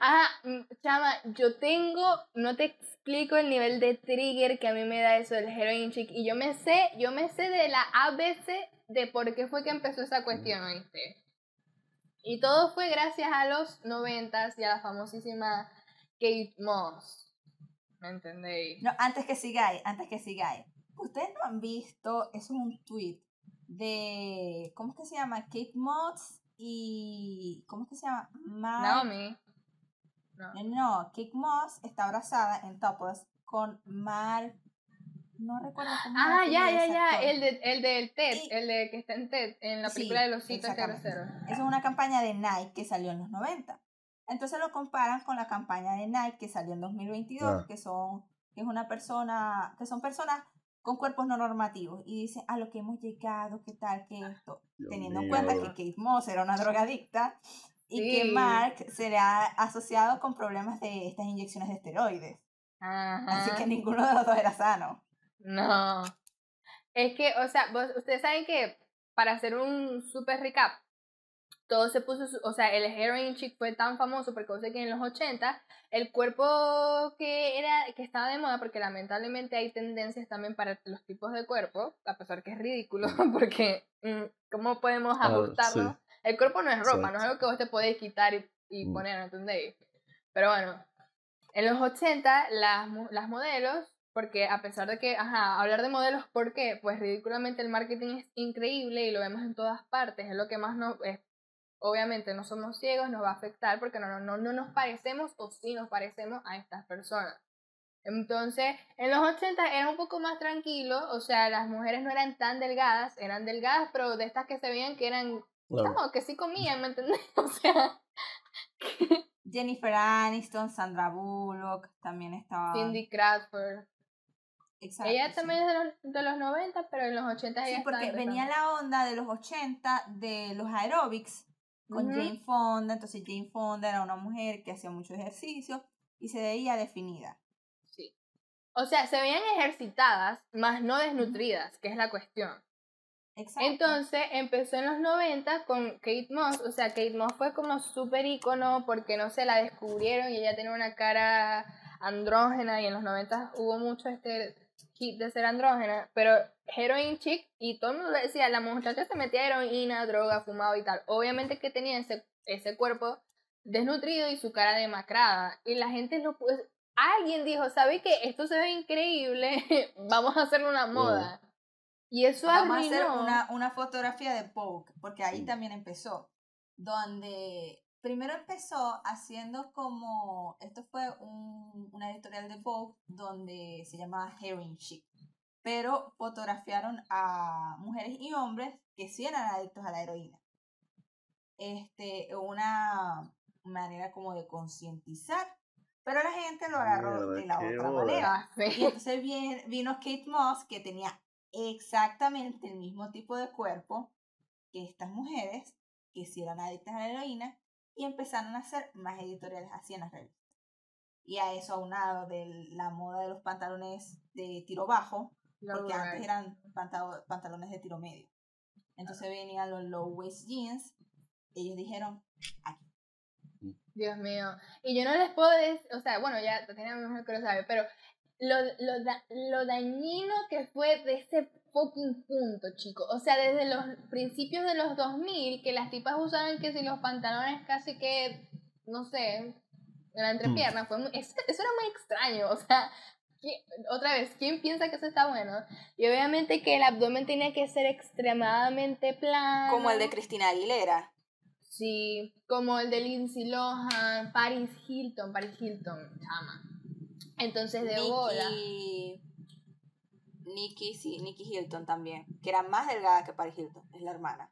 Ajá, mm, chama, yo tengo, no te explico el nivel de trigger que a mí me da eso del heroin chic. Y yo me sé, yo me sé de la ABC de por qué fue que empezó esa cuestión, ¿oíste? Y todo fue gracias a los noventas y a la famosísima Kate Moss. ¿Me entendéis? No, antes que sigáis, antes que sigáis. Ustedes no han visto, eso es un tweet de, ¿cómo es que se llama? Kate Moss y, ¿cómo es que se llama? Naomi. No, no Kate Moss está abrazada en Topless con Mark. No recuerdo cómo Ah, ya, ya, ya. El, de, el del TED, el de que está en TED, en la película de los citos Esa es una campaña de Nike que salió en los 90. Entonces lo comparan con la campaña de Nike que salió en 2022, ah. que son que es una persona, que son personas con cuerpos no normativos y dicen a lo que hemos llegado, qué tal, que esto, teniendo en cuenta que Kate Moss era una drogadicta, y que Mark se le ha asociado con problemas de estas inyecciones de esteroides. Así que ninguno de los dos era sano. No. Es que, o sea, ustedes saben que para hacer un super recap, todo se puso, o sea, el heroin chic fue tan famoso porque sé que en los 80 el cuerpo que era que estaba de moda porque lamentablemente hay tendencias también para los tipos de cuerpo, a pesar que es ridículo porque mm, cómo podemos ah, ajustarlo el cuerpo no es ropa, no es algo que vos te podés quitar y, y mm. poner, ¿entendéis? Pero bueno, en los 80 las, las modelos, porque a pesar de que, ajá, hablar de modelos, ¿por qué? Pues ridículamente el marketing es increíble y lo vemos en todas partes, es lo que más nos... Es, obviamente no somos ciegos, nos va a afectar porque no, no, no nos parecemos o sí nos parecemos a estas personas. Entonces, en los 80 era un poco más tranquilo, o sea, las mujeres no eran tan delgadas, eran delgadas, pero de estas que se veían que eran Claro. que sí comían, ¿me entendés? O sea. Jennifer Aniston, Sandra Bullock, también estaba. Cindy Crawford. Exacto, ella también es de los, de los 90, pero en los 80 Sí, porque venía la onda de los 80 de los aerobics, con. Jane Fonda. Entonces Jane Fonda era una mujer que hacía mucho ejercicio y se veía definida. Sí. O sea, se veían ejercitadas, más no desnutridas, que es la cuestión. Exacto. Entonces empezó en los 90 con Kate Moss, o sea, Kate Moss fue como súper ícono porque no se la descubrieron y ella tenía una cara andrógena y en los 90 hubo mucho este hit de ser andrógena, pero heroin chic y todo el mundo le decía, la muchacha se metía heroína, droga, fumaba y tal. Obviamente que tenía ese, ese cuerpo desnutrido y su cara demacrada y la gente lo pu- Alguien dijo, ¿sabe qué? Esto se ve increíble, vamos a hacerle una moda. Y eso Vamos a hacer una, una fotografía de Vogue, porque ahí también empezó. Donde primero empezó haciendo como. Esto fue un- una editorial de Vogue donde se llamaba Heroin Chic. Pero fotografiaron a mujeres y hombres que sí eran adictos a la heroína. Este, una manera como de concientizar. Pero la gente lo agarró Mierda, de la otra manera. Y entonces vi- vino Kate Moss, que tenía exactamente el mismo tipo de cuerpo que estas mujeres, que sí eran adictas a la heroína, y empezaron a hacer más editoriales así en las revistas. Y a eso aunado de la moda de los pantalones de tiro bajo, porque antes eran pantalo- pantalones de tiro medio. Entonces venían los low waist jeans, ellos dijeron, aquí. Dios mío. Y yo no les puedo decir, o sea, bueno, ya Tatiana mejor que lo sabe, pero lo, lo, da- lo dañino que fue de ese fucking punto, chicos. O sea, desde los principios de los 2000, que las tipas usaban que si los pantalones casi que, no sé, en la entrepierna, fue muy- eso, eso era muy extraño. O sea, ¿qui- otra vez, ¿quién piensa que eso está bueno? Y obviamente que el abdomen tenía que ser extremadamente plano. Como el de Cristina Aguilera. Sí, como el de Lindsay Lohan, Paris Hilton, Paris Hilton, chama. Entonces de bola. Nikki, sí, Nikki Hilton también, que era más delgada que Paris Hilton, es la hermana.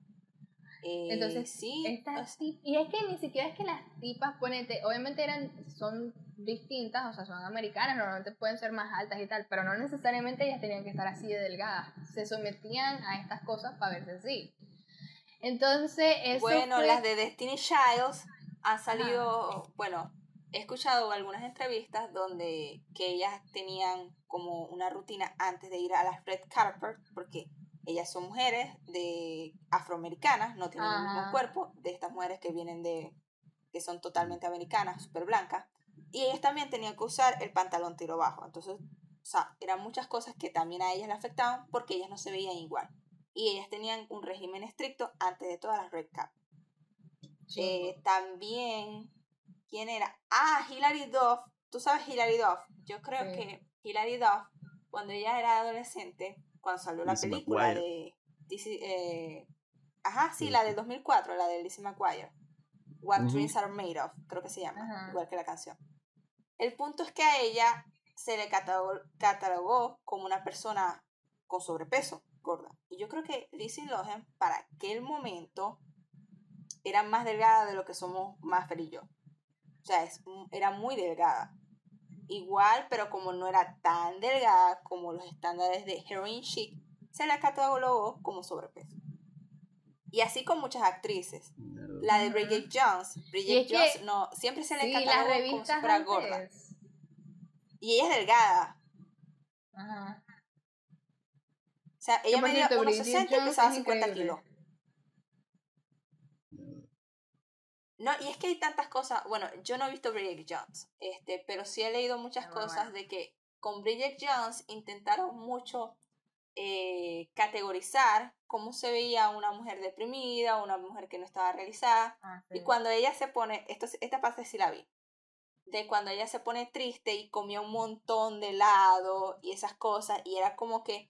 Eh, Entonces, sí, Estas y es que ni siquiera es que las tipas, ponete, obviamente eran, son distintas, o sea, son americanas, normalmente pueden ser más altas y tal, pero no necesariamente ellas tenían que estar así de delgadas. Se sometían a estas cosas para verse así. Entonces, eso bueno, fue- las de Destiny Childs han salido, bueno, he escuchado algunas entrevistas donde que ellas tenían como una rutina antes de ir a las red carpet, porque ellas son mujeres de afroamericanas, no tienen el mismo Ajá. cuerpo de estas mujeres que vienen de, que son totalmente americanas, súper blancas, y ellas también tenían que usar el pantalón tiro bajo, entonces, o sea, eran muchas cosas que también a ellas le afectaban porque ellas no se veían igual. Y ellas tenían un régimen estricto antes de todas las red cap. Eh, también, ¿quién era? Ah, Hilary Duff. ¿Tú sabes Hilary Duff? Yo creo Sí. que Hilary Duff, cuando ella era adolescente, cuando salió la Lizzie película McGuire. de... Eh, ajá, sí, Sí, la del 2004, la de Lizzie McGuire. What. Dreams Are Made Of, creo que se llama, igual que la canción. El punto es que a ella se le catalogó, catalogó como una persona con sobrepeso, gorda. Y yo creo que Lizzie Lohan, para aquel momento, era más delgada de lo que somos Maffer y yo. O sea, es, era muy delgada. Igual, pero como no era tan delgada como los estándares de heroin chic, se la catalogó como sobrepeso. Y así con muchas actrices. La de. Bridget Jones. Bridget que- Jones, no, siempre se le sí, las catalogó como fuera gorda. Y ella es delgada. Ajá. O sea, ella por medía cierto, 1,60 y pesaba es 50 increíble. kilos. No, y es que hay tantas cosas. Bueno, yo no he visto Bridget Jones, este, pero sí he leído muchas muy cosas de que con Bridget Jones intentaron mucho eh, categorizar cómo se veía una mujer deprimida, una mujer que no estaba realizada. Ah, Y cuando ella se pone, esto, esta parte sí la vi, de cuando ella se pone triste y comía un montón de helado y esas cosas, y era como que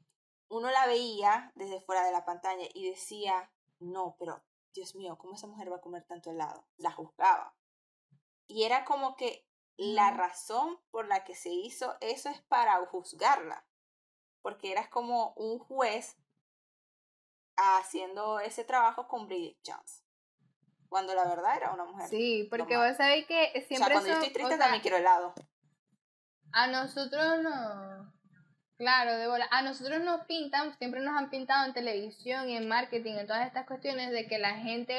uno la veía desde fuera de la pantalla y decía, no, pero Dios mío, ¿cómo esa mujer va a comer tanto helado? La juzgaba. Y era como que la Ujú. razón por la que se hizo eso es para juzgarla, porque eras como un juez haciendo ese trabajo con Bridget Jones, cuando la verdad era una mujer. Sí, porque normal. vos sabéis que o sea, siempre cuando yo estoy triste o sea, también quiero helado. A nosotros no. Claro, de bola. A nosotros nos pintan, siempre nos han pintado en televisión y en marketing, en todas estas cuestiones de que la gente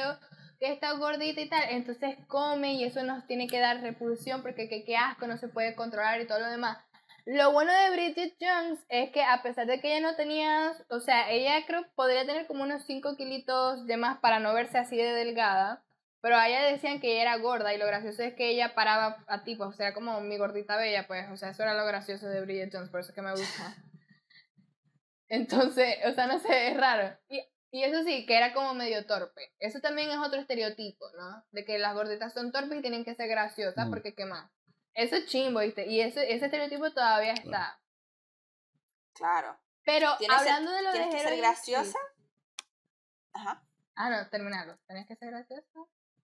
que está gordita y tal, entonces come y eso nos tiene que dar repulsión porque qué asco, no se puede controlar y todo lo demás. Lo bueno de Bridget Jones es que a pesar de que ella no tenía, o sea, ella creo podría tener como unos 5 kilitos de más para no verse así de delgada, pero a ella decían que ella era gorda y lo gracioso es que ella paraba a tipos, o sea, como mi gordita bella, pues, o sea, eso era lo gracioso de Bridget Jones, por eso es que me gusta. Entonces, o sea, no sé, es raro. Y, y eso sí, que era como medio torpe. Eso también es otro estereotipo, ¿no? De que las gorditas son torpes y tienen que ser graciosas mm. porque qué más. Eso es chimbo, ¿viste? Y ese, ese estereotipo todavía está. Claro. Pero hablando de lo de que ser graciosa. Ajá. Ah, no, terminarlo. ¿Tienes que ser graciosa?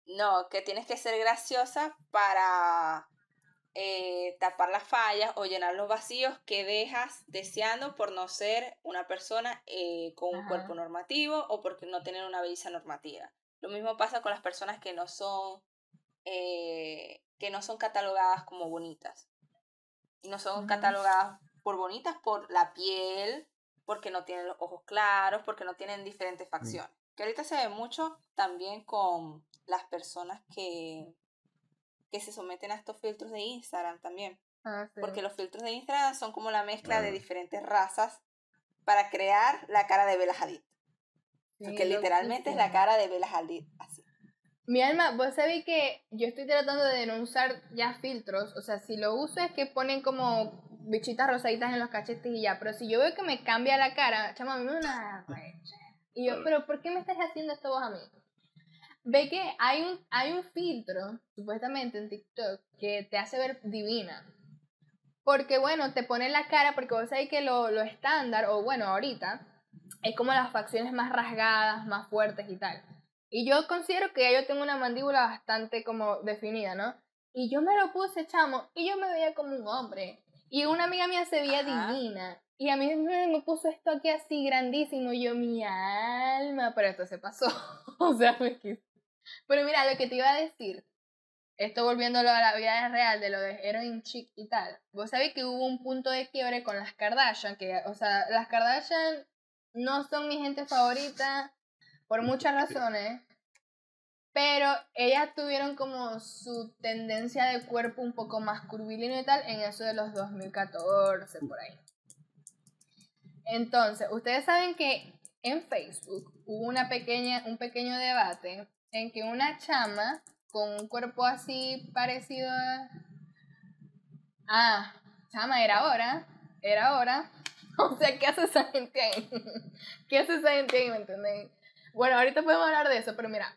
No, que tienes que ser graciosa para eh, tapar las fallas o llenar los vacíos que dejas deseando por no ser una persona eh, con un cuerpo normativo o porque no tener una belleza normativa. Lo mismo pasa con las personas que no son eh, que no son catalogadas como bonitas. No son catalogadas por bonitas por la piel, porque no tienen los ojos claros, porque no tienen diferentes facciones. Que ahorita se ve mucho también con las personas que, que se someten a estos filtros de Instagram también. Ah, porque los filtros de Instagram son como la mezcla de diferentes razas para crear la cara de Bella Hadid. porque literalmente es la cara de Bella Hadid, así. Mi alma, vos sabéis que yo estoy tratando de no usar ya filtros. O sea, si lo uso es que ponen como bichitas rosaditas en los cachetes y ya. Pero si yo veo que me cambia la cara, chama, a mí me una Y yo, pero ¿por qué me estás haciendo esto vos a mí? Ve que hay un, hay un filtro, supuestamente en TikTok, que te hace ver divina. Porque bueno, te pone la cara, porque vos sabés que lo, lo estándar, o bueno, ahorita, es como las facciones más rasgadas, más fuertes y tal. Y yo considero que ya yo tengo una mandíbula bastante como definida, ¿no? Y yo me lo puse, chamo, y yo me veía como un hombre. Y una amiga mía se veía divina. Y a mí me puso esto aquí así grandísimo. Y yo, mi alma, pero esto se pasó. o sea, me Pero mira, lo que te iba a decir, esto volviéndolo a la vida real de lo de Heroin Chic y tal. Vos sabés que hubo un punto de quiebre con las Kardashian, que, o sea, las Kardashian no son mi gente favorita por muchas razones, pero ellas tuvieron como su tendencia de cuerpo un poco más curvilíneo y tal en eso de los 2014, por ahí. Entonces, ustedes saben que en Facebook hubo una pequeña, un pequeño debate en que una chama con un cuerpo así parecido a... Ah, chama, era ahora, era ahora. O sea, ¿qué hace esa gente? ¿Qué hace esa gente me entienden? Bueno, ahorita podemos hablar de eso, pero mira.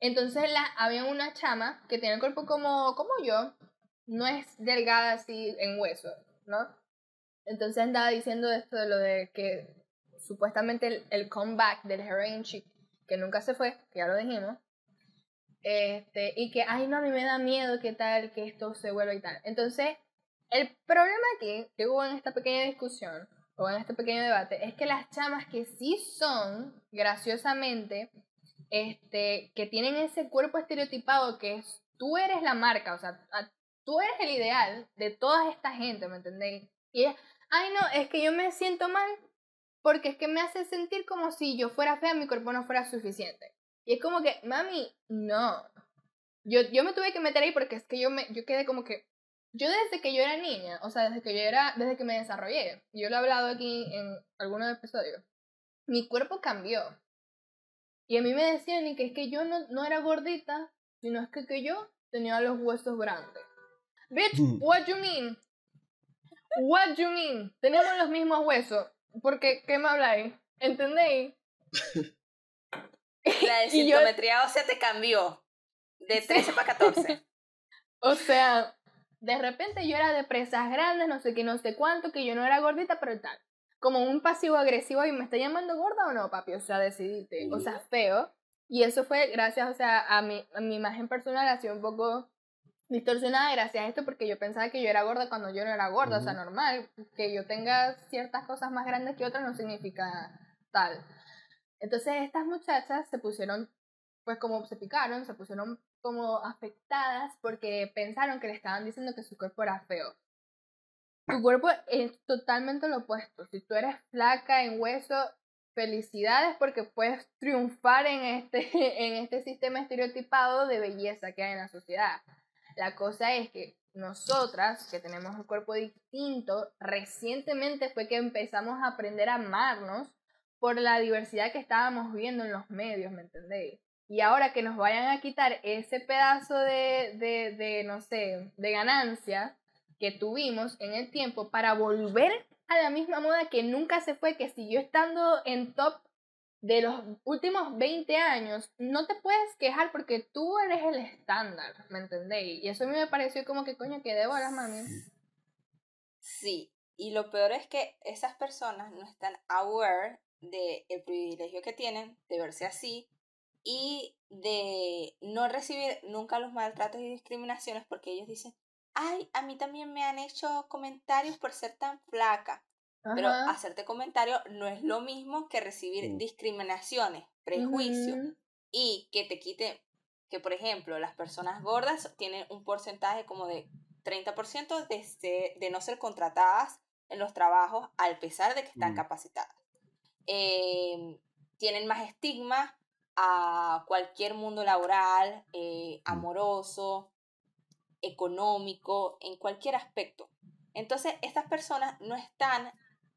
Entonces había una chama que tiene el cuerpo como, como yo, no es delgada así en hueso, ¿no? Entonces andaba diciendo esto de lo de que supuestamente el, comeback del heroin chic, que nunca se fue, ya lo dijimos, este, y que, ay no, a mí me da miedo que tal, que esto se vuelva y tal. Entonces, el problema aquí que hubo en esta pequeña discusión o en este pequeño debate, es que las chamas que sí son, graciosamente, este, que tienen ese cuerpo estereotipado que es, tú eres la marca, o sea, tú eres el ideal de toda esta gente, ¿me entendéis? Y es, ay no, es que yo me siento mal porque es que me hace sentir como si yo fuera fea, mi cuerpo no fuera suficiente. Y es como que, mami, no. Yo, yo me tuve que meter ahí porque es que yo, me, yo quedé como que, yo desde que yo era niña, o sea, desde que yo era, desde que me desarrollé, yo lo he hablado aquí en algunos episodios, mi cuerpo cambió. Y a mí me decían y que es que yo no, no era gordita, sino es que, que yo tenía los huesos grandes. Bitch, mm. what you mean? What you mean? Tenemos los mismos huesos. Porque, ¿qué me habláis? ¿Entendéis? La densitometría ósea te cambió. De 13 para 14. o sea, de repente yo era de presas grandes, no sé qué, no sé cuánto, que yo no era gordita, pero tal. Como un pasivo agresivo y me está llamando gorda o no, papi, o sea, decidiste, o sea, feo. Y eso fue gracias, o sea, a mi, a mi imagen personal sido un poco distorsionada gracias a esto porque yo pensaba que yo era gorda cuando yo no era gorda, o sea, normal, que yo tenga ciertas cosas más grandes que otras no significa tal. Entonces estas muchachas se pusieron, pues como se picaron, se pusieron como afectadas porque pensaron que le estaban diciendo que su cuerpo era feo. Tu cuerpo es totalmente lo opuesto. Si tú eres flaca en hueso, felicidades porque puedes triunfar en este, en este sistema estereotipado de belleza que hay en la sociedad. La cosa es que nosotras, que tenemos un cuerpo distinto, recientemente fue que empezamos a aprender a amarnos por la diversidad que estábamos viendo en los medios, ¿me entendéis? Y ahora que nos vayan a quitar ese pedazo de, de, de, no sé, de ganancia que tuvimos en el tiempo para volver a la misma moda que nunca se fue, que siguió estando en top de los últimos 20 años, no te puedes quejar porque tú eres el estándar, ¿me entendéis? Y eso a mí me pareció como que coño, que debo a las mami. Sí, y lo peor es que esas personas no están aware del el privilegio que tienen de verse así y de no recibir nunca los maltratos y discriminaciones porque ellos dicen, ay, a mí también me han hecho comentarios por ser tan flaca. Pero hacerte comentarios no es lo mismo que recibir discriminaciones, prejuicios y que te quite, que por ejemplo las personas gordas tienen un porcentaje como de 30% de, de no ser contratadas en los trabajos al pesar de que están mm. capacitadas. Em, tienen más estigma a cualquier mundo laboral, eh, mm. amoroso, económico, en cualquier aspecto. Entonces, estas personas no están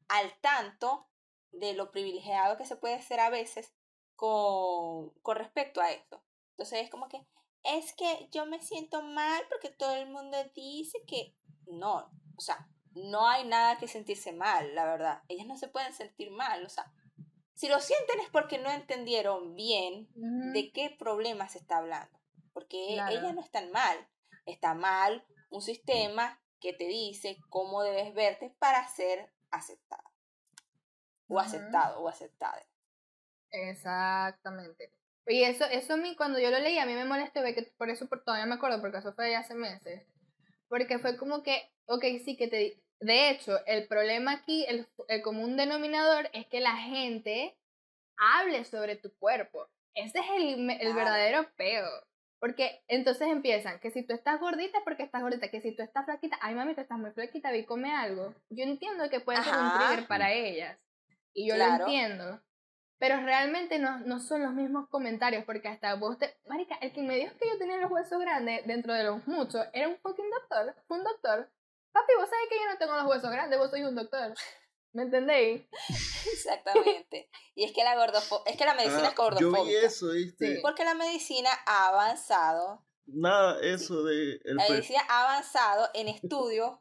al tanto de lo privilegiado que se puede ser a veces con, con respecto a esto. Entonces es como que, es que yo me siento mal porque todo el mundo dice que no, o sea, no hay nada que sentirse mal, la verdad. Ellas no se pueden sentir mal, o sea, si lo sienten es porque no entendieron bien de qué problema se está hablando, porque ellas no están mal, está mal un sistema que te dice cómo debes verte para ser aceptada. O aceptado o aceptada. Exactamente. Y eso, eso a mí, cuando yo lo leí, a mí me molestó, que por eso todavía me acuerdo, porque eso fue ya hace meses. Porque fue como que, ok, sí, que te... De hecho, el problema aquí, el, el común denominador, es que la gente hable sobre tu cuerpo. Ese es el, el verdadero peo. Porque entonces empiezan, que si tú estás gordita, porque estás gordita, que si tú estás flaquita, ay mami, tú estás muy flaquita, y come algo. Yo entiendo que puede ser un trigger para ellas. Y yo lo entiendo. Pero realmente no, no son los mismos comentarios, porque hasta vos te... Marica, el que me dijo que yo tenía los huesos grandes, dentro de los muchos, era un fucking doctor, un doctor. Papi, vos sabés que yo no tengo los huesos grandes, vos sois un doctor. ¿Me entendéis? Exactamente. Y es que la gordofo es que la medicina ah, es gordofóbica. Yo vi eso, ¿viste? Porque la medicina ha avanzado. Nada, eso de... la medicina ha avanzado en estudios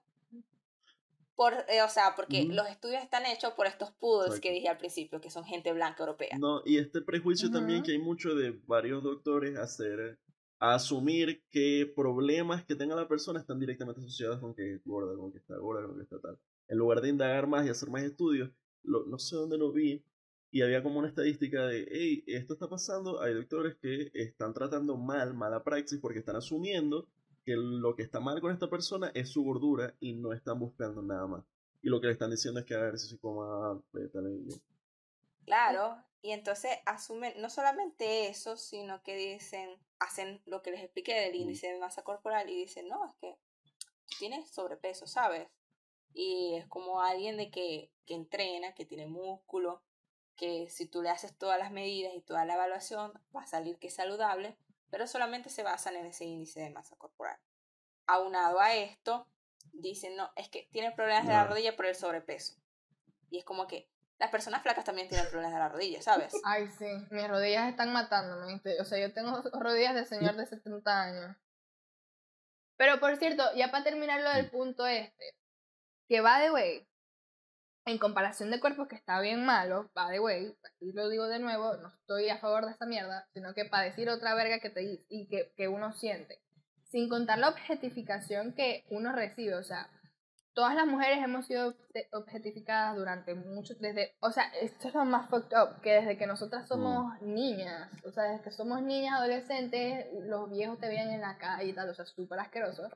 por, eh, o sea, porque los estudios están hechos por estos poodles que dije al principio, que son gente blanca europea. No, y este prejuicio también que hay mucho de varios doctores hacer, a asumir que problemas que tenga la persona están directamente asociados con que es gorda, con que está gorda, con que está tal en lugar de indagar más y hacer más estudios, no sé dónde lo vi, y había como una estadística de, hey, esto está pasando, hay doctores que están tratando mal, mala praxis, porque están asumiendo que lo que está mal con esta persona es su gordura y no están buscando nada más. Y lo que le están diciendo es que a ver si se coma Claro, y entonces asumen no solamente eso, sino que dicen, hacen lo que les expliqué del índice de masa corporal y dicen, no, es que tienes sobrepeso, ¿sabes? Y es como alguien de que, que entrena, que tiene músculo, que si tú le haces todas las medidas y toda la evaluación va a salir que es saludable, pero solamente se basan en ese índice de masa corporal. Aunado a esto, dicen, no, es que tiene problemas de la rodilla por el sobrepeso. Y es como que las personas flacas también tienen problemas de la rodilla, ¿sabes? Ay, sí, mis rodillas están matándome. O sea, yo tengo rodillas de señor de 70 años. Pero por cierto, ya para terminar lo del punto este, que va de way, en comparación de cuerpos que está bien malo, va de way, aquí lo digo de nuevo, no estoy a favor de esta mierda, sino que para decir otra verga que te y que, que uno siente. Sin contar la objetificación que uno recibe, o sea, todas las mujeres hemos sido objetificadas durante mucho, desde, o sea, esto es lo más fucked up, que desde que nosotras somos niñas, o sea, desde que somos niñas, adolescentes, los viejos te veían en la calle y tal, o sea, súper asqueroso.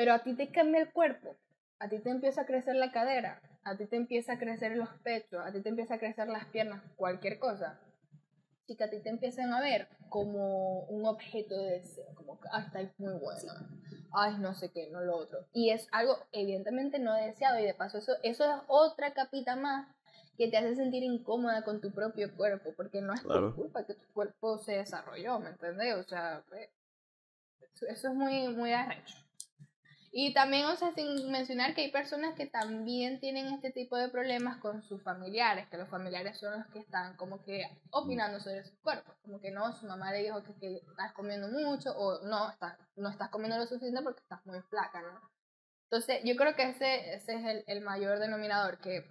Pero a ti te cambia el cuerpo, a ti te empieza a crecer la cadera, a ti te empieza a crecer los pechos, a ti te empieza a crecer las piernas, cualquier cosa. Que a ti te empiezan a ver como un objeto de deseo, como que, ay, está muy buena, ay, no sé qué, no lo otro. Y es algo evidentemente no deseado y de paso eso, eso es otra capita más que te hace sentir incómoda con tu propio cuerpo, porque no es Claro. tu culpa que tu cuerpo se desarrolló, ¿me entendés? O sea, eso es muy, muy arrecho. Y también, o sea, sin mencionar que hay personas que también tienen este tipo de problemas con sus familiares, que los familiares son los que están como que opinando sobre sus cuerpos. Como que no, su mamá le dijo que, que estás comiendo mucho o no, estás, no estás comiendo lo suficiente porque estás muy flaca, ¿no? Entonces, yo creo que ese, ese es el, el mayor denominador, que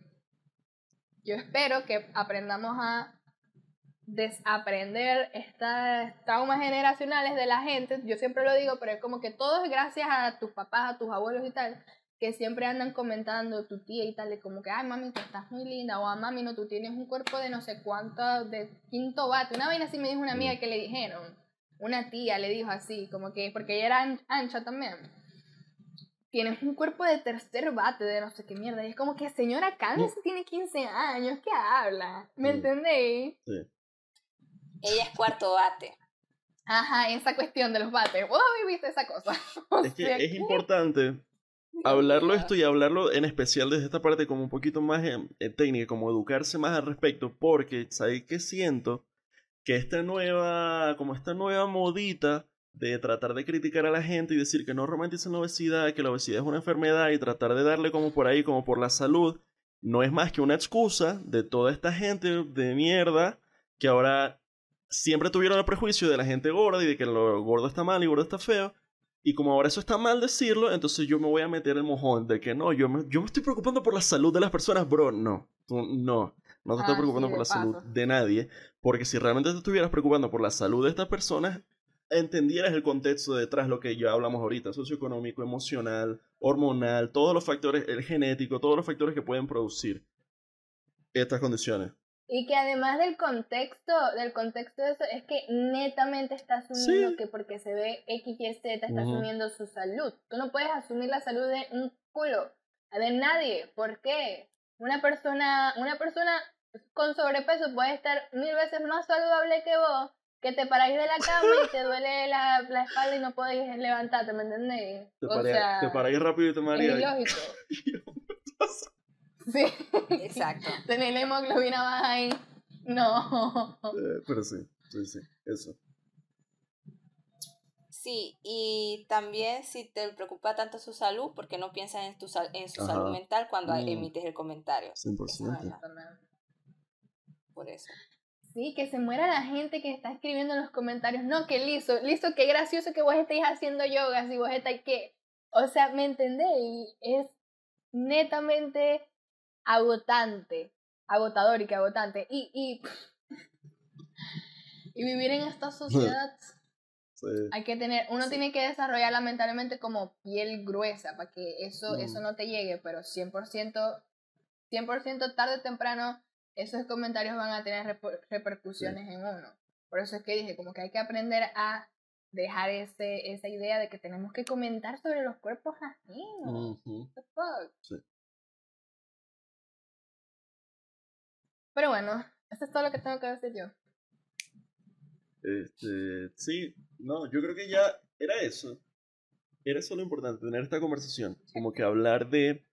yo espero que aprendamos a desaprender estas traumas generacionales de la gente. Yo siempre lo digo, pero es como que todo es gracias a tus papás, a tus abuelos y tal, que siempre andan comentando tu tía y tal, de como que, ay mami, tú estás muy linda, o a mami, no, tú tienes un cuerpo de no sé cuánto, de quinto bate. Una vaina así me dijo una amiga que le dijeron, una tía le dijo así, como que, porque ella era an- ancha también. Tienes un cuerpo de tercer bate, de no sé qué mierda. Y es como que, señora, cálmese, tiene 15 años, ¿qué habla? ¿Me Mm. entendéis? Ella es cuarto bate. Ajá, esa cuestión de los bates. ¿Vos viviste esa cosa? O Es que es ¿qué? importante hablarlo esto y hablarlo en especial desde esta parte como un poquito más eh, eh, técnica, como educarse más al respecto, porque ¿sabes qué siento? Que esta nueva, como esta nueva modita de tratar de criticar a la gente y decir que no romanticen la obesidad, que la obesidad es una enfermedad y tratar de darle como por ahí, como por la salud, no es más que una excusa de toda esta gente de mierda que ahora siempre tuvieron el prejuicio de la gente gorda y de que lo gordo está mal y gordo está feo. Y como ahora eso está mal decirlo, entonces yo me voy a meter el mojón de que no, yo me, yo me estoy preocupando por la salud de las personas, bro. No, tú no. No te estás Ah, preocupando sí, por de la salud de nadie. Porque si realmente te estuvieras preocupando por la salud de estas personas, entendieras el contexto detrás, lo que ya hablamos ahorita, socioeconómico, emocional, hormonal, todos los factores, el genético, todos los factores que pueden producir estas condiciones. Y que además del contexto, del contexto de eso, es que netamente está asumiendo Sí. que porque se ve X y Z está asumiendo su salud. Tú no puedes asumir la salud de un culo, de nadie. ¿Por qué? Una persona, una persona con sobrepeso puede estar mil veces más saludable que vos, que te paráis de la cama y te duele la, la espalda y no podéis levantarte, ¿me entendés? Te o sea, te rápido y te es ilógico. Sí. Exacto. Tener la hemoglobina baja ahí. No. Eh, pero sí, sí, sí, eso. Sí, y también si te preocupa tanto su salud, ¿por qué no piensas en, tu sal- en su Ajá. salud mental cuando Mm. emites el comentario? 100%. Exacto. Por eso. Sí, que se muera la gente que está escribiendo en los comentarios. No, que liso, liso, qué gracioso que vos estéis haciendo yoga, si vos estáis que. O sea, ¿me entendéis? Es netamente agotante. Agotador y que agotante. Y, y, y vivir en esta sociedad Sí. hay que tener, uno tiene que desarrollar lamentablemente como piel gruesa para que eso, Mm. eso no te llegue, pero 100%, 100% tarde o temprano esos comentarios van a tener reper- repercusiones en uno. Por eso es que dije, como que hay que aprender a dejar ese, esa idea de que tenemos que comentar sobre los cuerpos ajenos. Ujú. What the fuck? Pero bueno, eso es todo lo que tengo que decir yo. Este, sí, no, yo creo que ya era eso. Era eso lo importante, tener esta conversación. Como que hablar de...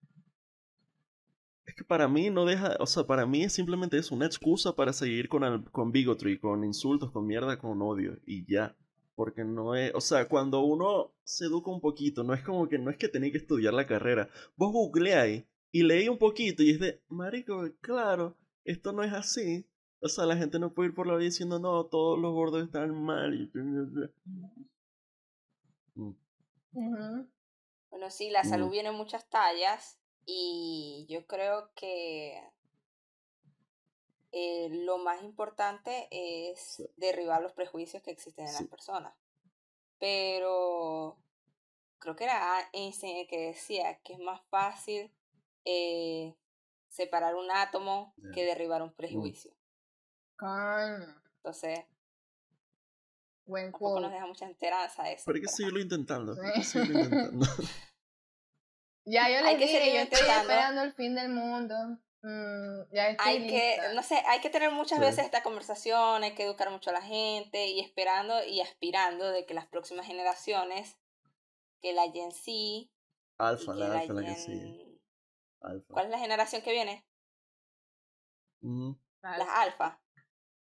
Es que para mí no deja, o sea, para mí simplemente eso, una excusa para seguir con, al- con bigotry, con insultos, con mierda, con odio, y ya. Porque no es, o sea, cuando uno se educa un poquito, no es como que, no es que tenés que estudiar la carrera. Vos googleáis y leí un poquito y es de, marico, claro, esto no es así. O sea, la gente no puede ir por la vida diciendo, no, todos los gordos están mal. Y... Mm. Bueno, sí, la salud Mm. viene en muchas tallas y yo creo que eh, lo más importante es Sí. derribar los prejuicios que existen en Sí. las personas. Pero creo que era Einstein el que decía que es más fácil eh, separar un átomo Ya. que derribar un prejuicio. Coño, Entonces, buen tampoco nos deja mucha esperanza eso. Pero hay que seguirlo intentando. Sí. Hay que seguirlo intentando. Ya yo les que dije, yo estoy intentando. esperando el fin del mundo. Mm, ya estoy hay que, lista. no sé, hay que tener muchas Sí. veces esta conversación, hay que educar mucho a la gente y esperando y aspirando de que las próximas generaciones, que la Gen Z Alfa, que la alfa la que. Alfa. ¿Cuál es la generación que viene? Ujú. las alfas.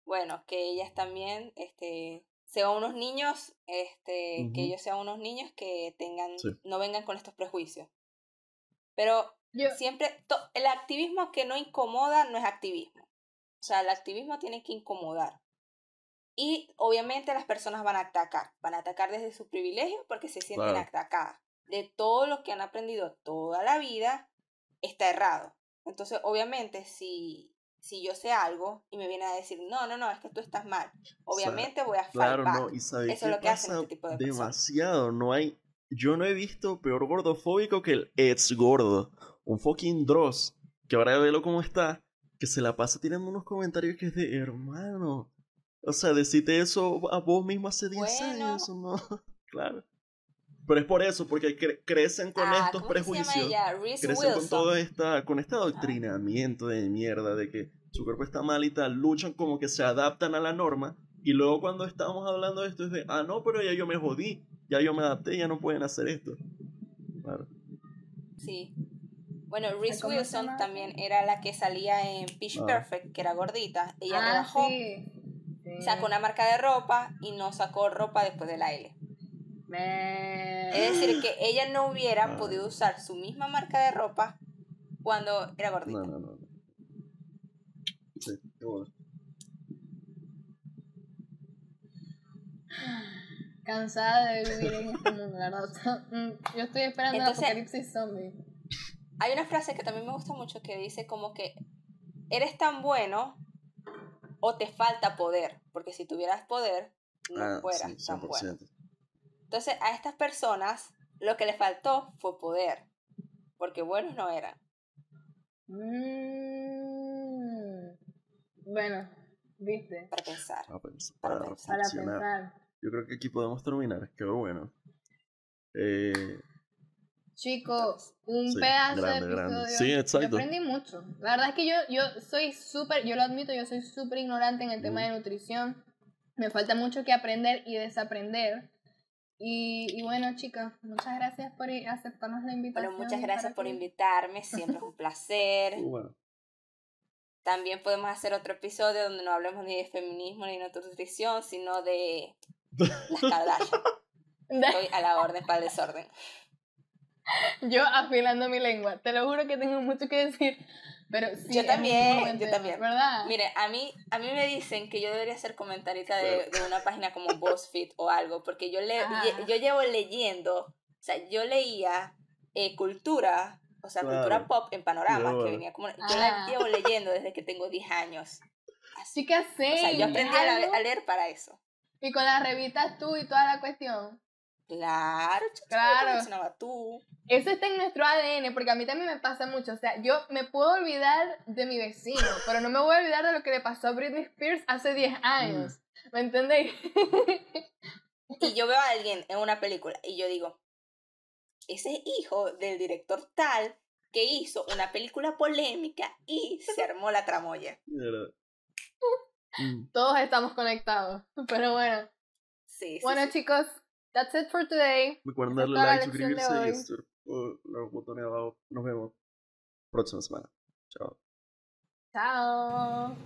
Bueno, que ellas también, este, sean unos niños, este, que ellos sean unos niños que tengan, Sí. no vengan con estos prejuicios. Pero Yo, siempre, to- el activismo que no incomoda no es activismo. O sea, el activismo tiene que incomodar. Y obviamente las personas van a atacar, van a atacar desde su privilegio porque se sienten Claro. atacadas. De todo lo que han aprendido toda la vida está errado. Entonces, obviamente, si, si yo sé algo y me viene a decir, no, no, no, es que tú estás mal, obviamente voy a fight Claro, back. no, y sabes Eso es lo que hacen pasa este tipo de personas. demasiado, no hay, yo no he visto peor gordofóbico que el ex gordo, un fucking Dross, que ahora velo cómo está, que se la pasa tirando unos comentarios que es de hermano, o sea, decirte eso a vos mismo hace 10 Bueno. años, no, claro, pero es por eso, porque cre- crecen con Ah, estos ¿cómo que se llama prejuicios, ella? Reese crecen con todo esta, con este adoctrinamiento de mierda de que su cuerpo está mal y tal, luchan como que se adaptan a la norma y luego cuando estamos hablando de esto es de, ah, no, pero ya yo me jodí, ya yo me adapté, ya no pueden hacer esto. Claro. Sí. Bueno, Reese ¿Cómo se Wilson también era la que salía en Pitch Ah. Perfect, que era gordita. Ella ah, rebajó, sí. Sí. sacó una marca de ropa y no sacó ropa después de la L. Me- Es decir, que ella no hubiera Ah. podido usar su misma marca de ropa cuando era gordita. No, no, no. no. Sí, qué bueno. Cansada de vivir en este mundo, la verdad. Mm, Yo estoy esperando Entonces- el apocalipsis zombie. Hay una frase que también me gusta mucho que dice como que eres tan bueno o te falta poder, porque si tuvieras poder no Ah, fueras sí, tan bueno. 100%. Entonces a estas personas lo que les faltó fue poder, porque buenos no eran. Mm. Bueno, viste. Para pensar. Para para pensar. Para reflexionar. pensar. Yo creo que aquí podemos terminar, qué bueno. Eh, Chicos, un Sí, pedazo grande, de grande. episodio. Sí, exacto. Yo aprendí mucho. La verdad es que yo, yo soy súper, yo lo admito, yo soy súper ignorante en el tema Mm. de nutrición. Me falta mucho que aprender y desaprender. Y, y bueno, chicas, muchas gracias por aceptarnos la invitación. Bueno, muchas gracias por invitarme, siempre es un placer. muy bueno. También podemos hacer otro episodio donde no hablemos ni de feminismo ni de nutrición, sino de las Kardashian. Estoy a la orden para el desorden. Yo afilando mi lengua. Te lo juro que tengo mucho que decir. Pero sí, Yo también, yo también. ¿Verdad? Mire, a mí, a mí me dicen que yo debería ser comentarista de, de una página como BuzzFeed o algo, porque yo, le, Ah. yo llevo leyendo, o sea, yo leía eh, cultura, o sea, Claro. cultura pop en panorama, que venía como... Yo Ah. la llevo leyendo desde que tengo 10 años. Así que sé. O sea, yo aprendí a, a leer para eso. Y con las revistas tú y toda la cuestión. Claro, chucha, Claro. ¿cómo mencionaba tú. Eso está en nuestro ADN, porque a mí también me pasa mucho. O sea, yo me puedo olvidar de mi vecino, pero no me voy a olvidar de lo que le pasó a Britney Spears hace 10 años. ¿Me entendéis? Y yo veo a alguien en una película y yo digo, ese es hijo del director tal que hizo una película polémica y se armó la tramoya. Mm. Todos estamos conectados. Pero bueno. Sí, sí, Bueno, sí. chicos, that's it for today. Recuerden darle like, suscribirse y hoy. esto, o los botones abajo. Nos vemos próxima semana. Chao. Chao.